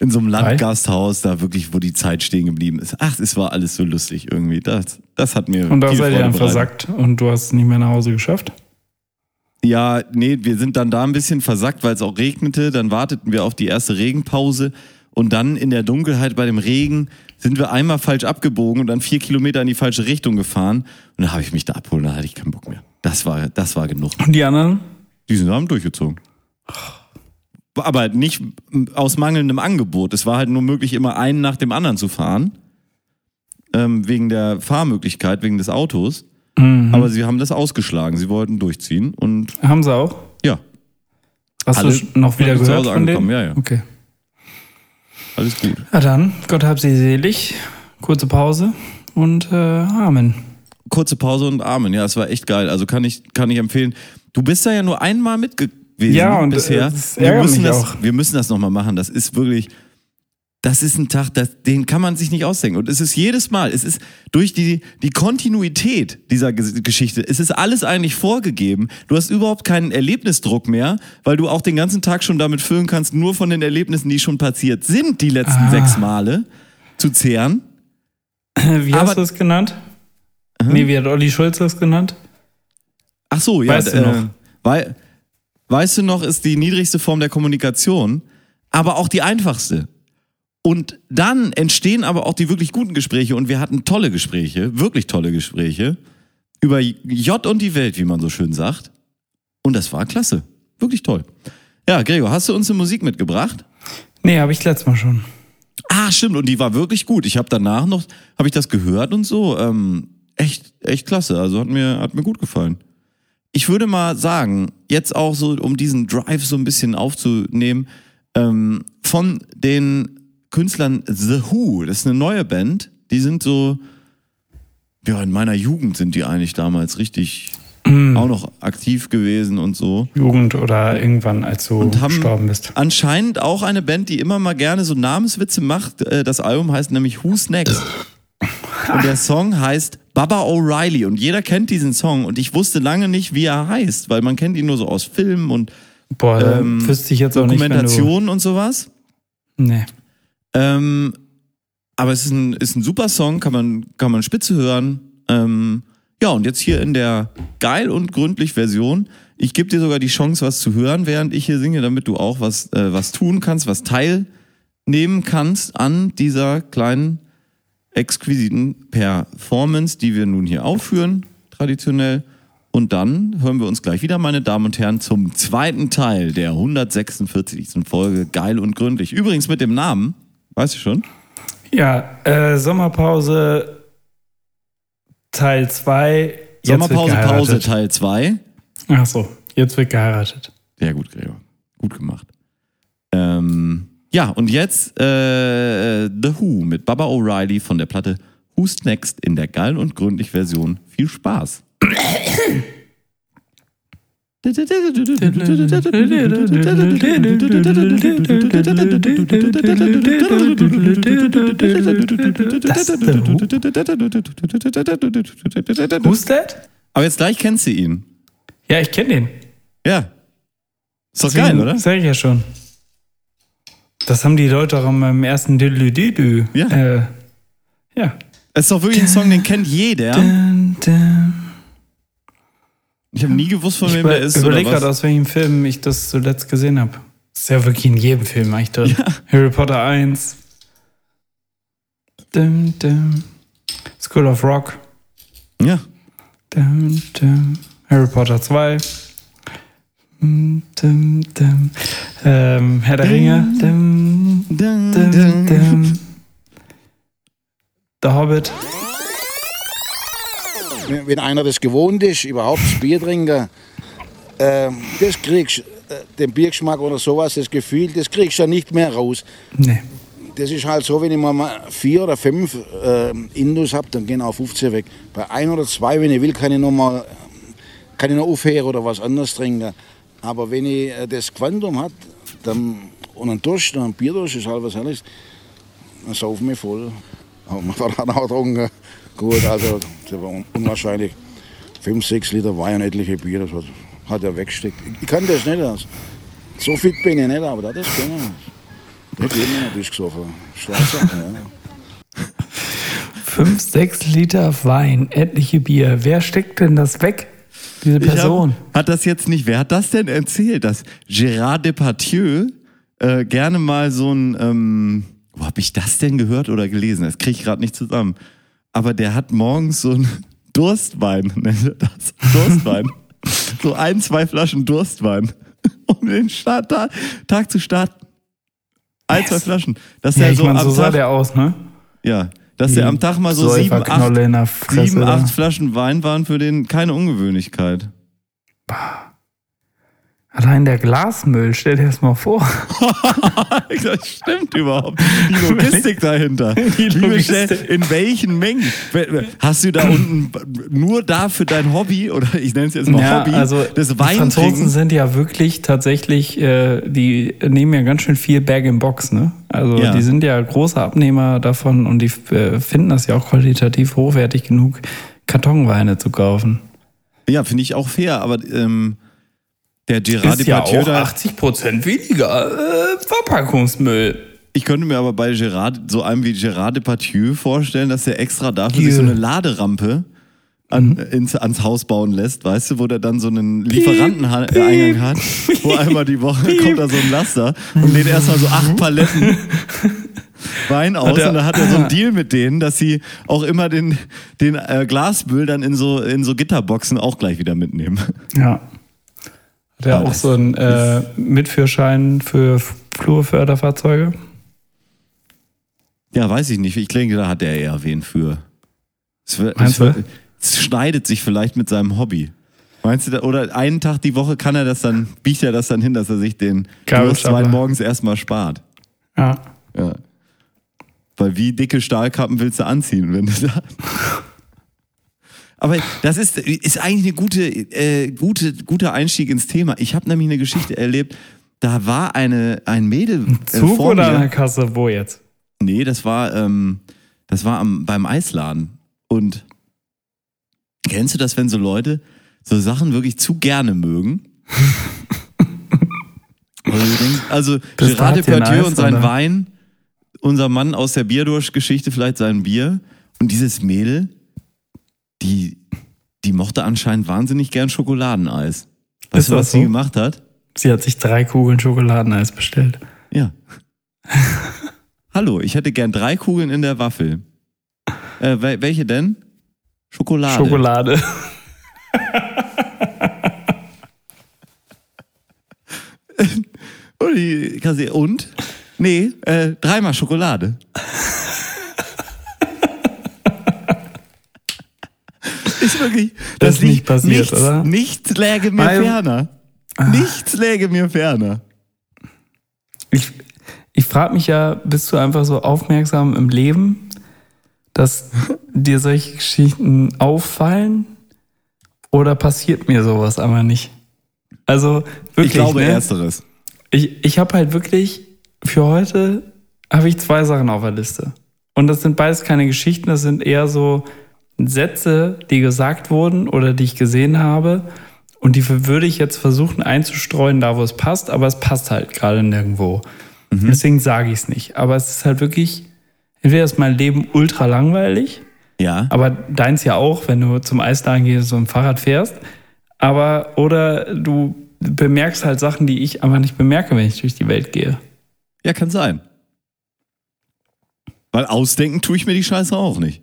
in so einem? Landgasthaus, da wirklich, wo die Zeit stehen geblieben ist. Ach, es war alles so lustig irgendwie. Das, das hat mir. Und da seid ihr dann versackt und du hast es nicht mehr nach Hause geschafft? Ja, nee, wir sind dann da ein bisschen versackt, weil es auch regnete. Dann warteten wir auf die erste Regenpause. Und dann in der Dunkelheit bei dem Regen sind wir einmal falsch abgebogen und dann vier Kilometer in die falsche Richtung gefahren. Und dann habe ich mich da abholen, da hatte ich keinen Bock mehr. Das war, das war genug. Und die anderen? Die sind haben durchgezogen. Aber nicht aus mangelndem Angebot. Es war halt nur möglich, immer einen nach dem anderen zu fahren. Ähm, wegen der Fahrmöglichkeit, wegen des Autos. Mhm. Aber sie haben das ausgeschlagen. Sie wollten durchziehen und Haben sie auch? ja, Hast Alle du noch wieder gehört Hause von denen? ja, ja. Okay. alles gut. Na dann, Gott hab sie selig. Kurze Pause und äh, Amen. Kurze Pause und Amen. Ja, es war echt geil. Also kann ich, kann ich empfehlen. Du bist da ja nur einmal mit gewesen Ja, und, äh, bisher. das wir, müssen das, auch. wir müssen das nochmal machen. Das ist wirklich, das ist ein Tag, das, den kann man sich nicht ausdenken. Und es ist jedes Mal, es ist durch die, die Kontinuität dieser Ge- Geschichte, es ist alles eigentlich vorgegeben. Du hast überhaupt keinen Erlebnisdruck mehr, weil du auch den ganzen Tag schon damit füllen kannst, nur von den Erlebnissen, die schon passiert sind, die letzten Ah. sechs Male zu zehren. Wie Aber- hast du es genannt? Nee, wie hat Olli Schulz das genannt? Ach so, ja. Weißt du äh, noch? Wei weißt du noch, ist die niedrigste Form der Kommunikation, aber auch die einfachste. Und dann entstehen aber auch die wirklich guten Gespräche und wir hatten tolle Gespräche, wirklich tolle Gespräche über J und die Welt, wie man so schön sagt. Und das war klasse. Wirklich toll. Ja, Gregor, hast du uns eine Musik mitgebracht? Nee, habe ich letztes Mal schon. Ah, stimmt, und die war wirklich gut. Ich habe danach noch, habe ich das gehört und so. Ähm, echt, echt klasse. Also hat mir, hat mir gut gefallen. Ich würde mal sagen, jetzt auch so, um diesen Drive so ein bisschen aufzunehmen, ähm, von den Künstlern The Who, das ist eine neue Band, die sind so, ja, in meiner Jugend sind die eigentlich damals richtig auch noch aktiv gewesen und so. Jugend oder irgendwann, als du Und haben gestorben bist. anscheinend auch eine Band, die immer mal gerne so Namenswitze macht. Äh, Das Album heißt nämlich Who's Next. Und der Song heißt Baba O'Reilly. Und jeder kennt diesen Song. Und ich wusste lange nicht, wie er heißt, weil man kennt ihn nur so aus Filmen und Boah, ähm, wüsste ich jetzt auch nicht. Dokumentationen und sowas. Nee. Ähm, aber es ist ein, ist ein super Song, kann man, kann man spitze hören. Ähm, ja, und jetzt hier in der geil und gründlich Version. Ich gebe dir sogar die Chance, was zu hören, während ich hier singe, damit du auch was, äh, was tun kannst, was teilnehmen kannst an dieser kleinen, exquisiten Performance, die wir nun hier aufführen, traditionell. Und dann hören wir uns gleich wieder, meine Damen und Herren, zum zweiten Teil der 146. Folge Geil und gründlich. Übrigens mit dem Namen, weißt du schon? Ja, äh, Sommerpause Teil 2. Sommerpause, Pause, Teil 2. Ach so, jetzt wird geheiratet. Sehr gut, Gregor. Gut gemacht. Ähm, ja, und jetzt äh, The Who mit Baba O'Reilly von der Platte Who's Next in der geilen und gründlich Version. Viel Spaß. Who's that? Aber jetzt gleich kennst du ihn. Ja, ich kenne den. Ja. Ist doch geil, oder? Sag ich ja schon. Das haben die Leute auch beim ersten Dülü Ja. Äh, ja. Es ist doch wirklich ein Song, den kennt jeder. Dun, dun. Ich habe nie gewusst, von Ich wem der ist. oder überlege gerade, aus welchem Film ich das zuletzt gesehen habe. Ist ja wirklich in jedem Film eigentlich drin. Harry Potter 1. Dum, dum. School of Rock. Ja. Dum. Harry Potter 2. Dum, dum, dum. Ähm, Herr der Ringe. Der Hobbit. Wenn einer das gewohnt ist, überhaupt Bier trinken, ähm, das kriegst äh, den Biergeschmack oder sowas, das Gefühl, das kriegst du ja nicht mehr raus. Nee. Das ist halt so, wenn ich mal vier oder fünf äh, Indus habe, dann gehen auch 15 weg. Bei ein oder zwei, wenn ich will, kann ich noch mal kann ich noch aufhören oder was anderes trinken. Aber wenn ich äh, das Quantum hat, dann und ein Durst, ein Bierdurst ist halt was anderes, dann saufen wir voll. Aber man hat auch getrunken. Gut, also das war un- unwahrscheinlich. Fünf, sechs Liter Wein und etliche Bier, das hat, hat er weggesteckt. Ich kann das nicht. Also. So fit bin ich nicht, aber das kann ich. Der hat jeden natürlich gesoffen. Schwarzer, ja. Fünf, sechs Liter Wein, etliche Bier. Wer steckt denn das weg? Diese Ich hab- Person. hat das jetzt nicht, wer hat das denn erzählt, dass Gérard Depardieu äh, gerne mal so ein, ähm, wo habe ich das denn gehört oder gelesen? Das kriege ich gerade nicht zusammen. Aber der hat morgens so ein Durstwein, nennt er das. Durstwein. so ein, zwei Flaschen Durstwein, um den Start, Tag, Tag zu starten. Ein, zwei Flaschen. Dass Ja, er ich so meine, am so sah Tag, der aus, ne? ja, dass er am Tag mal so sieben, acht, der sieben, acht Flaschen Wein waren für den keine Ungewöhnlichkeit. Allein der Glasmüll, stell dir das mal vor. Das stimmt überhaupt. Die Logistik dahinter. Die Logistik. In welchen Mengen? Hast du da unten nur da für dein Hobby oder ich nenne es jetzt mal Ja, Hobby also des die Franzosen sind ja wirklich tatsächlich, äh, die nehmen ja ganz schön viel Bag in Box, ne? Also Ja. die sind ja große Abnehmer davon und die äh, finden das ja auch qualitativ hochwertig genug, Kartonweine zu kaufen. Ja, finde ich auch fair, aber ähm, der Gerard Ist ja Depardieu auch da, 80 Prozent weniger äh, Verpackungsmüll. ich könnte mir aber bei Gerard, so einem wie Gerard Depardieu vorstellen, dass er extra dafür Hier. sich so eine Laderampe an, Mhm. ins, ans Haus bauen lässt, weißt du, wo der dann so einen Lieferanteneingang hat, wo einmal die Woche kommt da so ein Laster und lädt erstmal so acht Paletten Wein aus und dann hat er so einen Deal mit denen, dass sie auch immer den, den äh, Glasmüll dann in so, in so Gitterboxen auch gleich wieder mitnehmen. Ja. Hat er Ja, auch so einen äh, Mitführschein für Flurförderfahrzeuge? Ja, weiß ich nicht. Ich denke, da hat er eher wen für. Es, wird- Meinst es, wird- du? es schneidet sich vielleicht mit seinem Hobby. Meinst du, oder einen Tag die Woche kann er das dann, biegt er das dann hin, dass er sich den. Durstwein morgens erstmal spart. Ja. Ja. Weil wie dicke Stahlkappen willst du anziehen, wenn du da. Aber das ist, ist eigentlich eine gute, äh, gute, guter Einstieg ins Thema. Ich habe nämlich eine Geschichte erlebt, da war eine, ein Mädel äh, Zug vor oder mir. an der Kasse? Wo jetzt? Nee, das war, ähm, das war am, beim Eisladen. Und kennst du das, wenn so Leute so Sachen wirklich zu gerne mögen? Also, also Depardieu Eis, und sein oder? Wein, unser Mann aus der Bierdursch-Geschichte vielleicht sein Bier. Und dieses Mädel, die, die mochte anscheinend wahnsinnig gern Schokoladeneis. Weißt Ist du, was sie so? gemacht hat? Sie hat sich drei Kugeln Schokoladeneis bestellt. Ja. Hallo, ich hätte gern drei Kugeln in der Waffel. Äh, wel- welche denn? Schokolade. Schokolade. Und? Nee, äh, dreimal Schokolade. ist wirklich. Das ist nicht passiert, nichts, oder? Nichts läge mir Weil- ferner. Nichts läge mir ferner. Ich, ich frage mich ja, bist du einfach so aufmerksam im Leben, dass dir solche Geschichten auffallen? Oder passiert mir sowas aber nicht? Also wirklich, Ich glaube ne? ersteres. Ich, ich habe halt wirklich für heute habe ich zwei Sachen auf der Liste. Und das sind beides keine Geschichten, das sind eher so Sätze, die gesagt wurden oder die ich gesehen habe. Und die würde ich jetzt versuchen einzustreuen, da wo es passt, aber es passt halt gerade nirgendwo. Deswegen sage ich es nicht. Aber es ist halt wirklich, entweder ist mein Leben ultra langweilig, Ja. aber deins ja auch, wenn du zum Eisladen gehst und ein Fahrrad fährst. Aber, oder du bemerkst halt Sachen, die ich einfach nicht bemerke, wenn ich durch die Welt gehe. Ja, kann sein. Weil ausdenken tue ich mir die Scheiße auch nicht.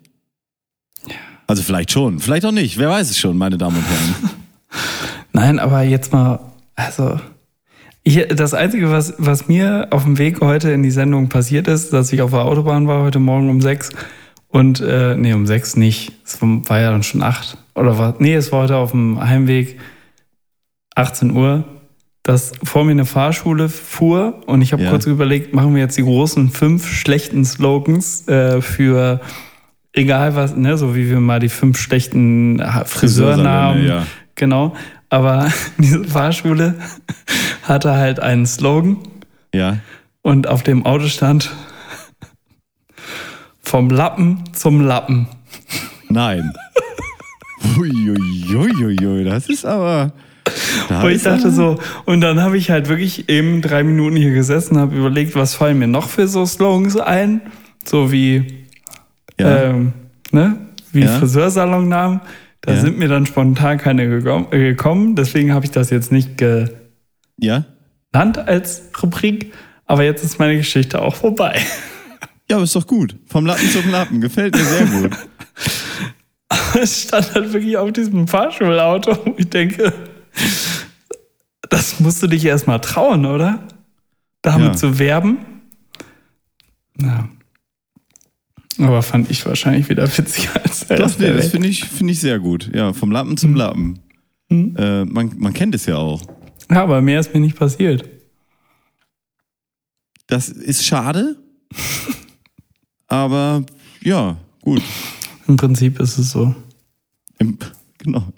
Also vielleicht schon, vielleicht auch nicht. Wer weiß es schon, meine Damen und Herren. Nein, aber jetzt mal, also, ich, das Einzige, was, was mir auf dem Weg heute in die Sendung passiert ist, dass ich auf der Autobahn war heute Morgen um sechs und, äh, nee, um sechs nicht. Es war ja dann schon acht. Oder was? Nee, es war heute auf dem Heimweg 18 Uhr, dass vor mir eine Fahrschule fuhr und ich habe Ja. kurz überlegt, machen wir jetzt die großen fünf schlechten Slogans äh, für egal was, ne, so wie wir mal die fünf schlechten Friseurnamen, ja. genau. Aber diese Fahrschule hatte halt einen Slogan Ja. und auf dem Auto stand vom Lappen zum Lappen. Nein. Uiuiuiui, das ist aber. Da Wo ich dachte so, und dann habe ich halt wirklich eben drei Minuten hier gesessen, habe überlegt, was fallen mir noch für so Slogans ein, so wie, Ja. ähm, ne, wie Ja. Friseursalonnamen. Da Ja. sind mir dann spontan keine gekommen, äh, gekommen, deswegen habe ich das jetzt nicht genannt ja? als Rubrik, aber jetzt ist meine Geschichte auch vorbei. Ja, aber ist doch gut. Vom Lappen zum Lappen. Gefällt mir sehr gut. Es stand halt wirklich auf diesem Fahrschulauto ich denke, das musst du dich erstmal trauen, oder? Damit Ja. zu werben. Ja. Aber fand ich wahrscheinlich wieder witziger als der Das, nee, das finde ich, finde ich sehr gut. Ja, vom Lappen zum Lappen. Äh, man, man kennt es ja auch. Ja, aber mehr ist mir nicht passiert. Das ist schade. aber ja, gut. Im Prinzip ist es so. Im, genau.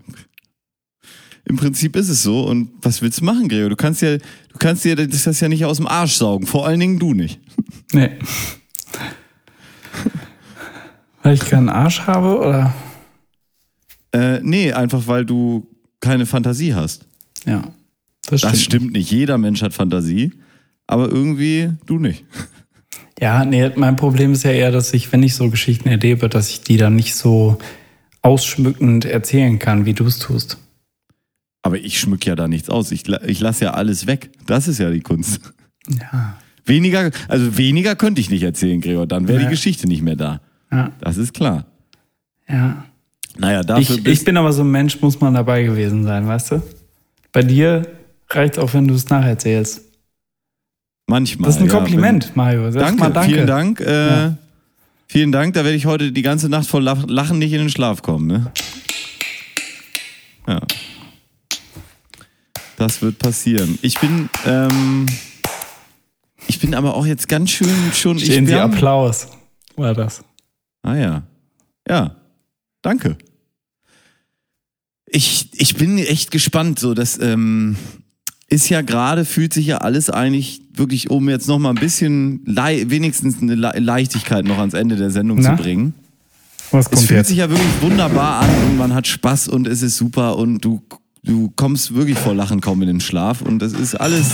Im Prinzip ist es so. Und was willst du machen, Gregor? Du kannst ja, du kannst dir das das ja nicht aus dem Arsch saugen. Vor allen Dingen du nicht. Nee. Weil ich keinen Arsch habe, oder? Äh, nee, einfach weil du keine Fantasie hast. Ja. Das stimmt. Das stimmt nicht. Jeder Mensch hat Fantasie. Aber irgendwie du nicht. Ja, nee, mein Problem ist ja eher, dass ich, wenn ich so Geschichten erlebe, dass ich die dann nicht so ausschmückend erzählen kann, wie du es tust. Aber ich schmück ja da nichts aus. Ich, ich lasse ja alles weg. Das ist ja die Kunst. Ja. Weniger, also weniger könnte ich nicht erzählen, Gregor. Dann wäre Ja. die Geschichte nicht mehr da. Ja. Das ist klar. ja. Naja, dafür Ich, ich bin aber so ein Mensch, muss man dabei gewesen sein, weißt du? Bei dir reicht auch, wenn du es nacherzählst. manchmal. Das ist ein ja, Kompliment, Mario. Sag Danke, mal danke. vielen Dank. Äh, Ja. Vielen Dank. Da werde ich heute die ganze Nacht vor Lach- Lachen nicht in den Schlaf kommen. Ne? Ja. Das wird passieren. Ich bin, ähm, ich bin aber auch jetzt ganz schön schon. Stehen ich, Sie Applaus. War das. Ah ja. Ja. Danke. Ich, ich bin echt gespannt. So, das ähm, ist ja gerade, fühlt sich ja alles eigentlich wirklich, um jetzt noch mal ein bisschen, wenigstens eine Le Leichtigkeit noch ans Ende der Sendung Na? zu bringen. Was Es kommt fühlt jetzt? sich ja wirklich wunderbar an und man hat Spaß und es ist super und du, du kommst wirklich vor Lachen kaum in den Schlaf und das ist alles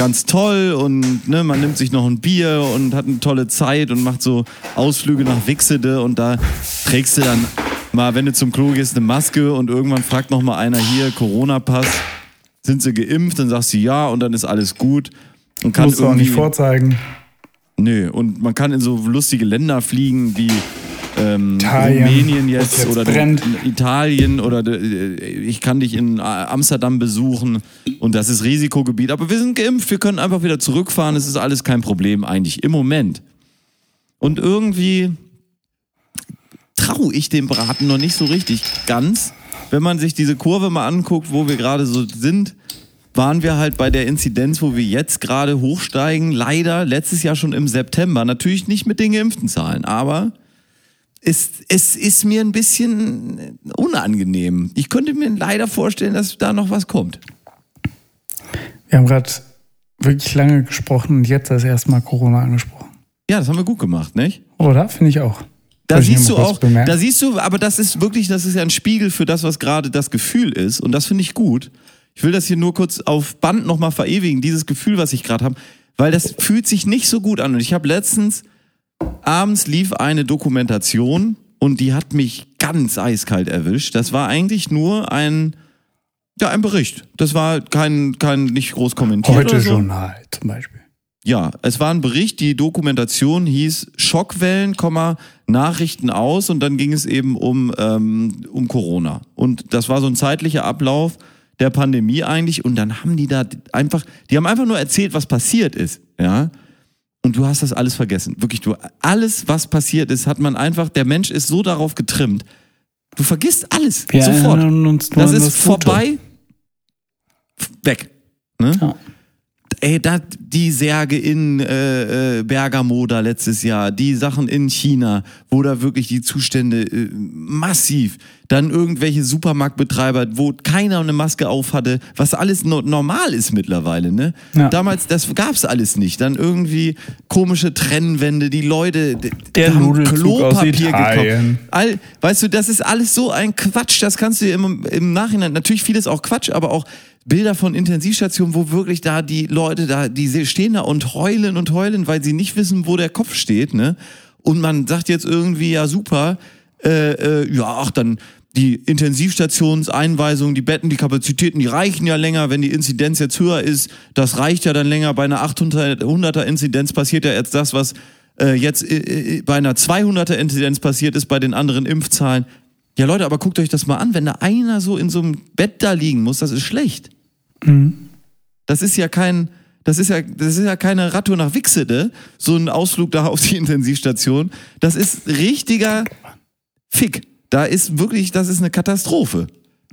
ganz toll und ne, man nimmt sich noch ein Bier und hat eine tolle Zeit und macht so Ausflüge nach Wixede und da trägst du dann mal, wenn du zum Klo gehst, eine Maske und irgendwann fragt noch mal einer hier, Corona-Pass, sind sie geimpft? Dann sagst du ja und dann ist alles gut. Und kann Musst du auch nicht vorzeigen. Nö, und man kann in so lustige Länder fliegen wie ähm, Rumänien jetzt, jetzt oder brennt. Italien oder äh, ich kann dich in äh, Amsterdam besuchen und das ist Risikogebiet. Aber wir sind geimpft, wir können einfach wieder zurückfahren, es ist alles kein Problem eigentlich im Moment. Und irgendwie traue ich dem Braten noch nicht so richtig ganz. Wenn man sich diese Kurve mal anguckt, wo wir gerade so sind, waren wir halt bei der Inzidenz, wo wir jetzt gerade hochsteigen. Leider letztes Jahr schon im September. Natürlich nicht mit den geimpften Zahlen, aber es, es ist mir ein bisschen unangenehm. Ich könnte mir leider vorstellen, dass da noch was kommt. Wir haben gerade wirklich lange gesprochen und jetzt das erste Mal Corona angesprochen. Ja, das haben wir gut gemacht, nicht? Oder? Finde ich auch. Da Wollte siehst du auch, bemerken. da siehst du, aber das ist wirklich, das ist ja ein Spiegel für das, was gerade das Gefühl ist. Und das finde ich gut. Ich will das hier nur kurz auf Band nochmal verewigen, dieses Gefühl, was ich gerade habe, weil das fühlt sich nicht so gut an. Und ich habe letztens, abends lief eine Dokumentation und die hat mich ganz eiskalt erwischt. Das war eigentlich nur ein, ja, ein Bericht. Das war kein, kein nicht groß kommentiert. Heute so. Journal zum Beispiel. Ja, es war ein Bericht, die Dokumentation hieß Schockwellen, Nachrichten aus und dann ging es eben um, ähm, um Corona. Und das war so ein zeitlicher Ablauf der Pandemie eigentlich und dann haben die da einfach, die haben einfach nur erzählt, was passiert ist, ja. Und du hast das alles vergessen. Wirklich, du, alles, was passiert ist, hat man einfach, der Mensch ist so darauf getrimmt. Du vergisst alles. Wir sofort. Das ist das vorbei. Weg. Ne? Ja. Ey, da, die Särge in äh, äh, Bergamo da letztes Jahr, die Sachen in China, wo da wirklich die Zustände äh, massiv, dann irgendwelche Supermarktbetreiber, wo keiner eine Maske auf hatte, was alles no normal ist mittlerweile, ne? Ja. Damals, das gab's alles nicht. Dann irgendwie komische Trennwände, die Leute, Der haben aus Italien. All, weißt du, das ist alles so ein Quatsch, das kannst du dir im, im Nachhinein, natürlich vieles auch Quatsch, aber auch Bilder von Intensivstationen, wo wirklich da die Leute da, die stehen da und heulen und heulen, weil sie nicht wissen, wo der Kopf steht, ne? Und man sagt jetzt irgendwie, ja super, äh, äh, ja, ach dann die Intensivstationseinweisungen, die Betten, die Kapazitäten, die reichen ja länger, wenn die Inzidenz jetzt höher ist. Das reicht ja dann länger. Bei einer 800er Inzidenz passiert ja jetzt das, was äh, jetzt äh, äh, bei einer 200er Inzidenz passiert ist bei den anderen Impfzahlen. Ja Leute, aber guckt euch das mal an, wenn da einer so in so einem Bett da liegen muss, das ist schlecht. Das ist ja kein, das ist ja, das ist ja keine Radtour nach Wixede, so ein Ausflug da auf die Intensivstation. Das ist richtiger Fick. Da ist wirklich, das ist eine Katastrophe.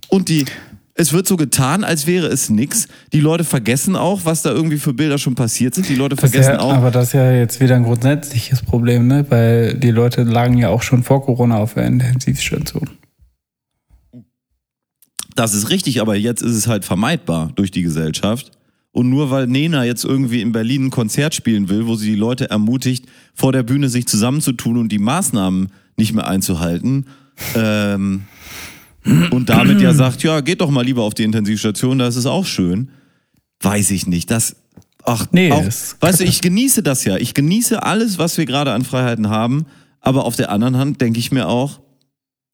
Und die, es wird so getan, als wäre es nix. Die Leute vergessen auch, was da irgendwie für Bilder schon passiert sind. Die Leute Das vergessen ja, auch. Aber das ist ja jetzt wieder ein grundsätzliches Problem, ne? Weil die Leute lagen ja auch schon vor Corona auf der Intensivstation. Das ist richtig, aber jetzt ist es halt vermeidbar durch die Gesellschaft. Und nur weil Nena jetzt irgendwie in Berlin ein Konzert spielen will, wo sie die Leute ermutigt, vor der Bühne sich zusammenzutun und die Maßnahmen nicht mehr einzuhalten, ähm, und damit ja sagt, ja, geht doch mal lieber auf die Intensivstation, da ist es auch schön. Weiß ich nicht. Das, ach, Nee, auch, weißt du, ich genieße das ja. Ich genieße alles, was wir gerade an Freiheiten haben. Aber auf der anderen Hand denke ich mir auch,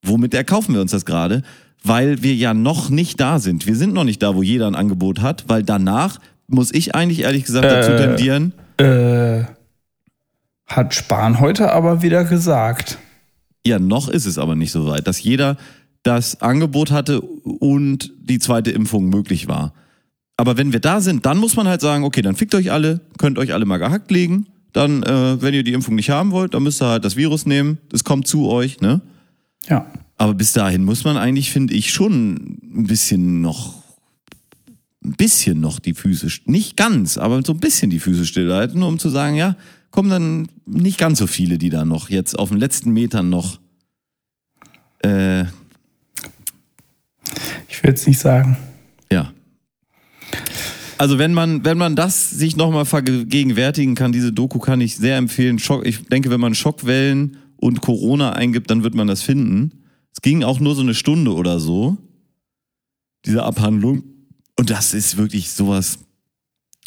womit erkaufen wir uns das gerade? Weil wir ja noch nicht da sind. Wir sind noch nicht da, wo jeder ein Angebot hat, weil danach muss ich eigentlich ehrlich gesagt dazu Äh. tendieren, Äh, hat Spahn heute aber wieder gesagt. ja, noch ist es aber nicht so weit, dass jeder das Angebot hatte und die zweite Impfung möglich war. Aber wenn wir da sind, dann muss man halt sagen, okay, dann fickt euch alle, könnt euch alle mal gehackt legen. Dann, äh, wenn ihr die Impfung nicht haben wollt, dann müsst ihr halt das Virus nehmen. Es kommt zu euch, ne? Ja. Aber bis dahin muss man eigentlich, finde ich, schon ein bisschen noch, ein bisschen noch die Füße, nicht ganz, aber so ein bisschen die Füße stillhalten, nur um zu sagen, ja, kommen dann nicht ganz so viele, die da noch jetzt auf den letzten Metern noch, äh, Ich will es nicht sagen. ja. Also wenn man, wenn man das sich nochmal vergegenwärtigen kann, diese Doku kann ich sehr empfehlen. Schock, ich denke, wenn man Schockwellen und Corona eingibt, dann wird man das finden. Es ging auch nur so eine Stunde oder so, diese Abhandlung. Und das ist wirklich sowas,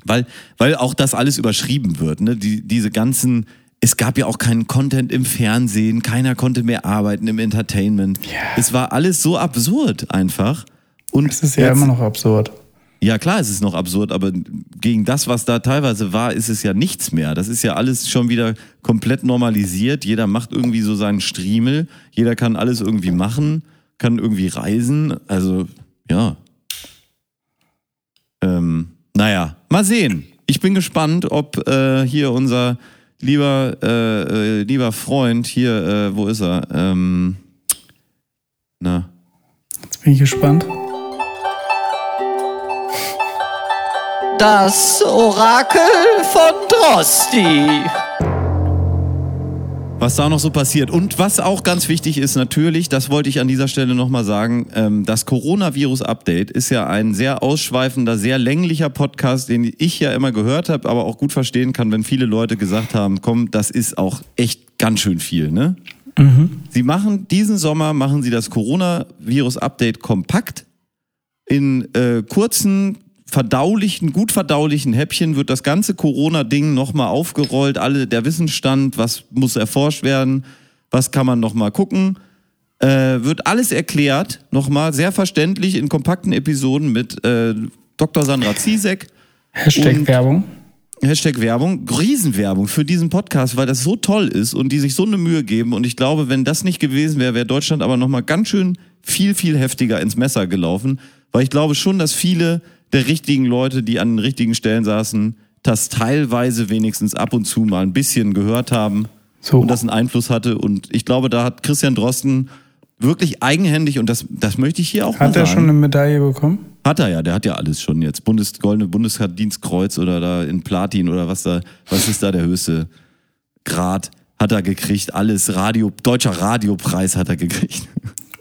weil, weil auch das alles überschrieben wird, ne? Die, diese ganzen, es gab ja auch keinen Content im Fernsehen, keiner konnte mehr arbeiten im Entertainment. Es war alles so absurd einfach. Und Es ist ja jetzt- immer noch absurd. ja, klar, es ist noch absurd, aber gegen das, was da teilweise war, ist es ja nichts mehr. Das ist ja alles schon wieder komplett normalisiert. Jeder macht irgendwie so seinen Striemel. Jeder kann alles irgendwie machen, kann irgendwie reisen. Also, ja. Ähm, naja, mal sehen. Ich bin gespannt, ob äh, hier unser lieber, äh, äh, lieber Freund hier, äh, wo ist er? Ähm, na, Jetzt bin ich gespannt. Das Orakel von Drosti. Was da noch so passiert. Und was auch ganz wichtig ist, natürlich, das wollte ich an dieser Stelle nochmal sagen, ähm, das Coronavirus-Update ist ja ein sehr ausschweifender, sehr länglicher Podcast, den ich ja immer gehört habe, aber auch gut verstehen kann, wenn viele Leute gesagt haben, komm, das ist auch echt ganz schön viel, ne? Sie machen, diesen Sommer machen sie das Coronavirus-Update kompakt. In äh, kurzen, verdaulichen, gut verdaulichen Häppchen wird das ganze Corona-Ding nochmal aufgerollt, alle der Wissensstand, was muss erforscht werden, was kann man nochmal gucken. Äh, wird alles erklärt, nochmal sehr verständlich in kompakten Episoden mit äh, Dr. Sandra Ziesek. Hashtag Werbung. Hashtag Werbung, Riesenwerbung für diesen Podcast, weil das so toll ist und die sich so eine Mühe geben. Und ich glaube, wenn das nicht gewesen wäre, wäre Deutschland aber nochmal ganz schön viel, viel heftiger ins Messer gelaufen. Weil ich glaube schon, dass viele der richtigen Leute, die an den richtigen Stellen saßen, das teilweise wenigstens ab und zu mal ein bisschen gehört haben So. und das einen Einfluss hatte. Und ich glaube, da hat Christian Drosten wirklich eigenhändig, und das, das möchte ich hier auch mal Hat er sagen. schon eine Medaille bekommen? Hat er ja, der hat ja alles schon jetzt. Bundes, goldene Bundesdienstkreuz oder da in Platin oder was da, was ist da der höchste Grad? Hat er gekriegt, alles Radio, deutscher Radiopreis hat er gekriegt.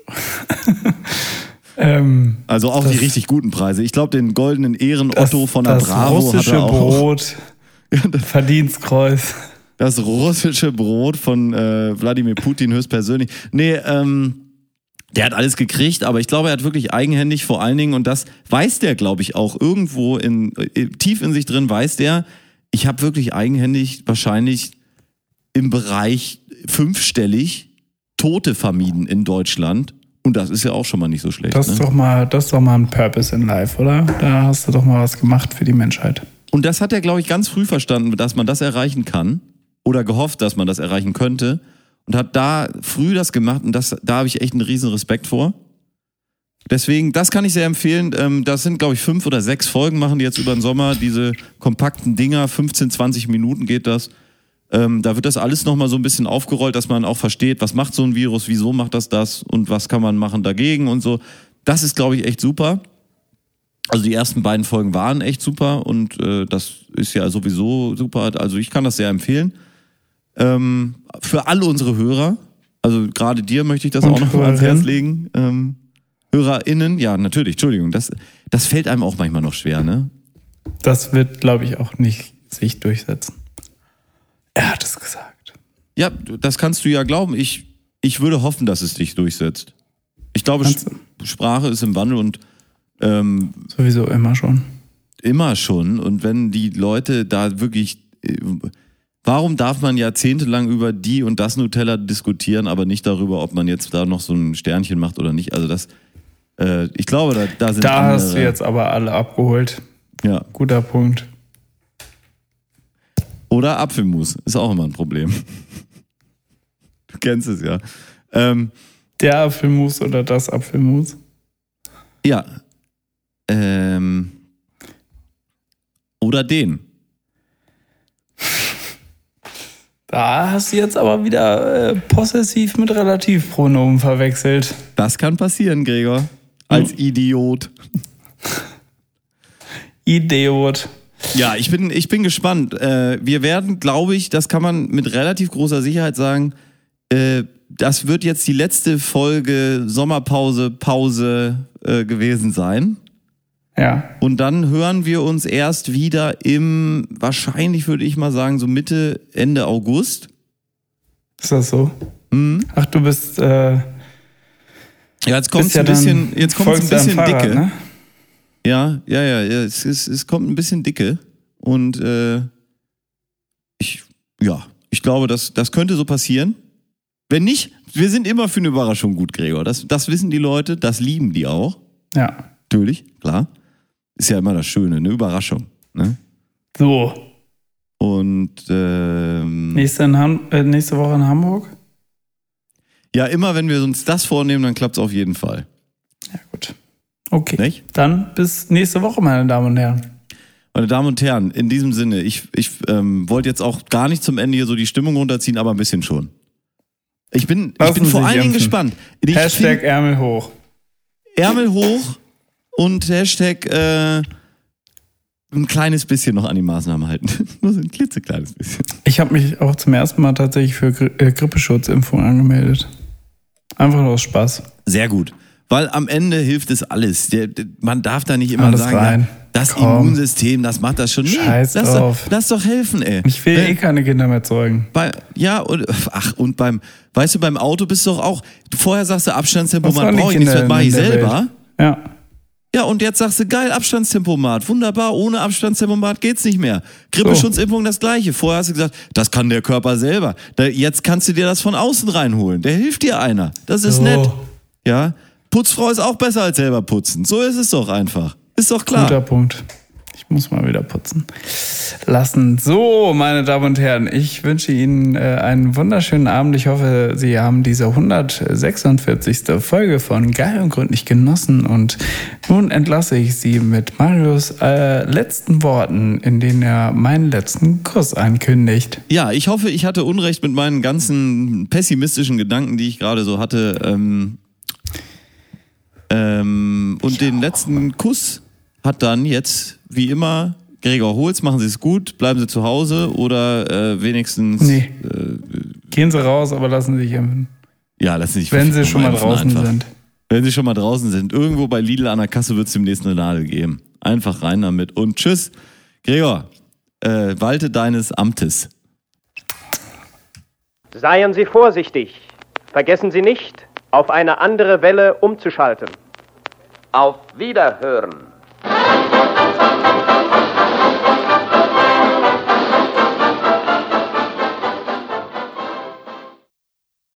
Ähm, Also auch Das- die richtig guten Preise. Ich glaube, den goldenen Ehren-Otto von der das Bravo hat russische er auch. Brot, Verdienstkreuz. Das russische Brot von äh, Wladimir Putin höchstpersönlich. Nee, ähm, der hat alles gekriegt, aber ich glaube, er hat wirklich eigenhändig vor allen Dingen, und das weiß der, glaube ich, auch irgendwo in, äh, tief in sich drin, weiß der, ich habe wirklich eigenhändig wahrscheinlich im Bereich fünfstellig Tote vermieden in Deutschland. Und das ist ja auch schon mal nicht so schlecht. Das ne? ist doch mal, das ist doch mal ein Purpose in Life, oder? Da hast du doch mal was gemacht für die Menschheit. Und das hat er, glaube ich, ganz früh verstanden, dass man das erreichen kann oder gehofft, dass man das erreichen könnte und hat da früh das gemacht und das, da habe ich echt einen riesen Respekt vor. Deswegen, das kann ich sehr empfehlen. Ähm, Das sind, glaube ich, fünf oder sechs Folgen machen die jetzt über den Sommer. Diese kompakten Dinger, 15, 20 Minuten geht das. Ähm, da wird das alles nochmal so ein bisschen aufgerollt, dass man auch versteht, was macht so ein Virus, wieso macht das das und was kann man machen dagegen und so. Das ist, glaube ich, echt super. Also die ersten beiden Folgen waren echt super und äh, das ist ja sowieso super. Also ich kann das sehr empfehlen. Ähm, für alle unsere Hörer, also gerade dir möchte ich das Und auch noch mal ans Herz legen. Ähm, HörerInnen, ja, natürlich, Entschuldigung, das, das fällt einem auch manchmal noch schwer, ne? Das wird, glaube ich, auch nicht sich durchsetzen. Er hat es gesagt. Ja, das kannst du ja glauben. Ich, ich würde hoffen, dass es dich durchsetzt. Ich glaube, Sch- Sprache ist im Wandel und ähm, Sowieso immer schon. immer schon. Und wenn die Leute da wirklich. äh, Warum darf man jahrzehntelang über die und das Nutella diskutieren, aber nicht darüber, ob man jetzt da noch so ein Sternchen macht oder nicht? Also das. Äh, ich glaube, da, da sind Da andere. hast du jetzt aber alle abgeholt. Ja. Guter Punkt. Oder Apfelmus. Ist auch immer ein Problem. Du kennst es ja. Ähm, Der Apfelmus oder das Apfelmus? Ja. Ähm. Oder den. Da hast du jetzt aber wieder äh, possessiv mit Relativpronomen verwechselt. Das kann passieren, Gregor. Als Idiot. Idiot. Ja, ich bin, ich bin gespannt. Äh, wir werden, glaube ich, das kann man mit relativ großer Sicherheit sagen, äh, das wird jetzt die letzte Folge Sommerpause, Pause äh, gewesen sein. Ja. Und dann hören wir uns erst wieder im, wahrscheinlich würde ich mal sagen, so Mitte, Ende August. Ist das so? Mhm. Ach, du bist. Äh, Ja, jetzt kommt es ja ein bisschen, jetzt kommt ein bisschen Fahrrad, dicke. Ne? Ja, ja, ja, ja. Es, es, es kommt ein bisschen dicke. Und äh, ich, ja, ich glaube, das, das könnte so passieren. Wenn nicht, wir sind immer für eine Überraschung gut, Gregor. Das, das wissen die Leute, das lieben die auch. Ja. Natürlich, klar. Ist ja immer das Schöne, eine Überraschung. Ne? So. Und ähm, Nächste, äh, nächste Woche in Hamburg? ja, immer wenn wir uns das vornehmen, dann klappt es auf jeden Fall. Ja, gut. Okay. Nicht? Dann bis nächste Woche, meine Damen und Herren. Meine Damen und Herren, in diesem Sinne, ich, ich ähm, wollte jetzt auch gar nicht zum Ende hier so die Stimmung runterziehen, aber ein bisschen schon. Ich bin, ich bin vor allen Dingen gespannt. Ich Hashtag Ärmel hoch. Ärmel hoch und Hashtag äh, ein kleines bisschen noch an die Maßnahmen halten. Nur so ein klitzekleines bisschen. Ich habe mich auch zum ersten Mal tatsächlich für Gri äh, Grippeschutzimpfung angemeldet. Einfach nur aus Spaß. Sehr gut. Weil am Ende hilft es alles. Der, der, man darf da nicht immer Alles sagen, rein. das Komm. Immunsystem, das macht das schon. Nee, Scheiß lass, drauf. Doch, lass doch helfen, ey. Ich will Äh, eh keine Kinder mehr zeugen. Bei, ja, und, ach, und beim, weißt du, beim Auto bist du doch auch, vorher sagst du Abstandstempomat brauche ich nicht, das mache ich selber. Welt? Ja. Ja, und jetzt sagst du, geil, Abstandstempomat, wunderbar, ohne Abstandstempomat geht's nicht mehr. Grippeschutzimpfung das gleiche. Vorher hast du gesagt, das kann der Körper selber. Da, jetzt kannst du dir das von außen reinholen. Der hilft dir einer. Das ist So. nett. Ja, Putzfrau ist auch besser als selber putzen. So ist es doch einfach. Ist doch klar. Guter Punkt. Ich muss mal wieder putzen lassen. So, meine Damen und Herren, ich wünsche Ihnen äh, einen wunderschönen Abend. Ich hoffe, Sie haben diese 146. Folge von Geil und Gründlich genossen. Und nun entlasse ich Sie mit Marius äh, letzten Worten, in denen er meinen letzten Kuss ankündigt. Ja, ich hoffe, ich hatte Unrecht mit meinen ganzen pessimistischen Gedanken, die ich gerade so hatte. Ähm, ähm, und den letzten Kuss hat dann jetzt, wie immer, Gregor Holz. Machen Sie es gut, bleiben Sie zu Hause oder äh, wenigstens. Nee. Äh, Gehen Sie raus, aber lassen Sie sich impfen. ja, lassen Sie sich Wenn Sie schon mal draußen einfach. sind. Wenn Sie schon mal draußen sind, irgendwo bei Lidl an der Kasse wird es demnächst eine Nadel geben. Einfach rein damit und tschüss. Gregor, äh, walte deines Amtes. Seien Sie vorsichtig. Vergessen Sie nicht, auf eine andere Welle umzuschalten. Auf Wiederhören.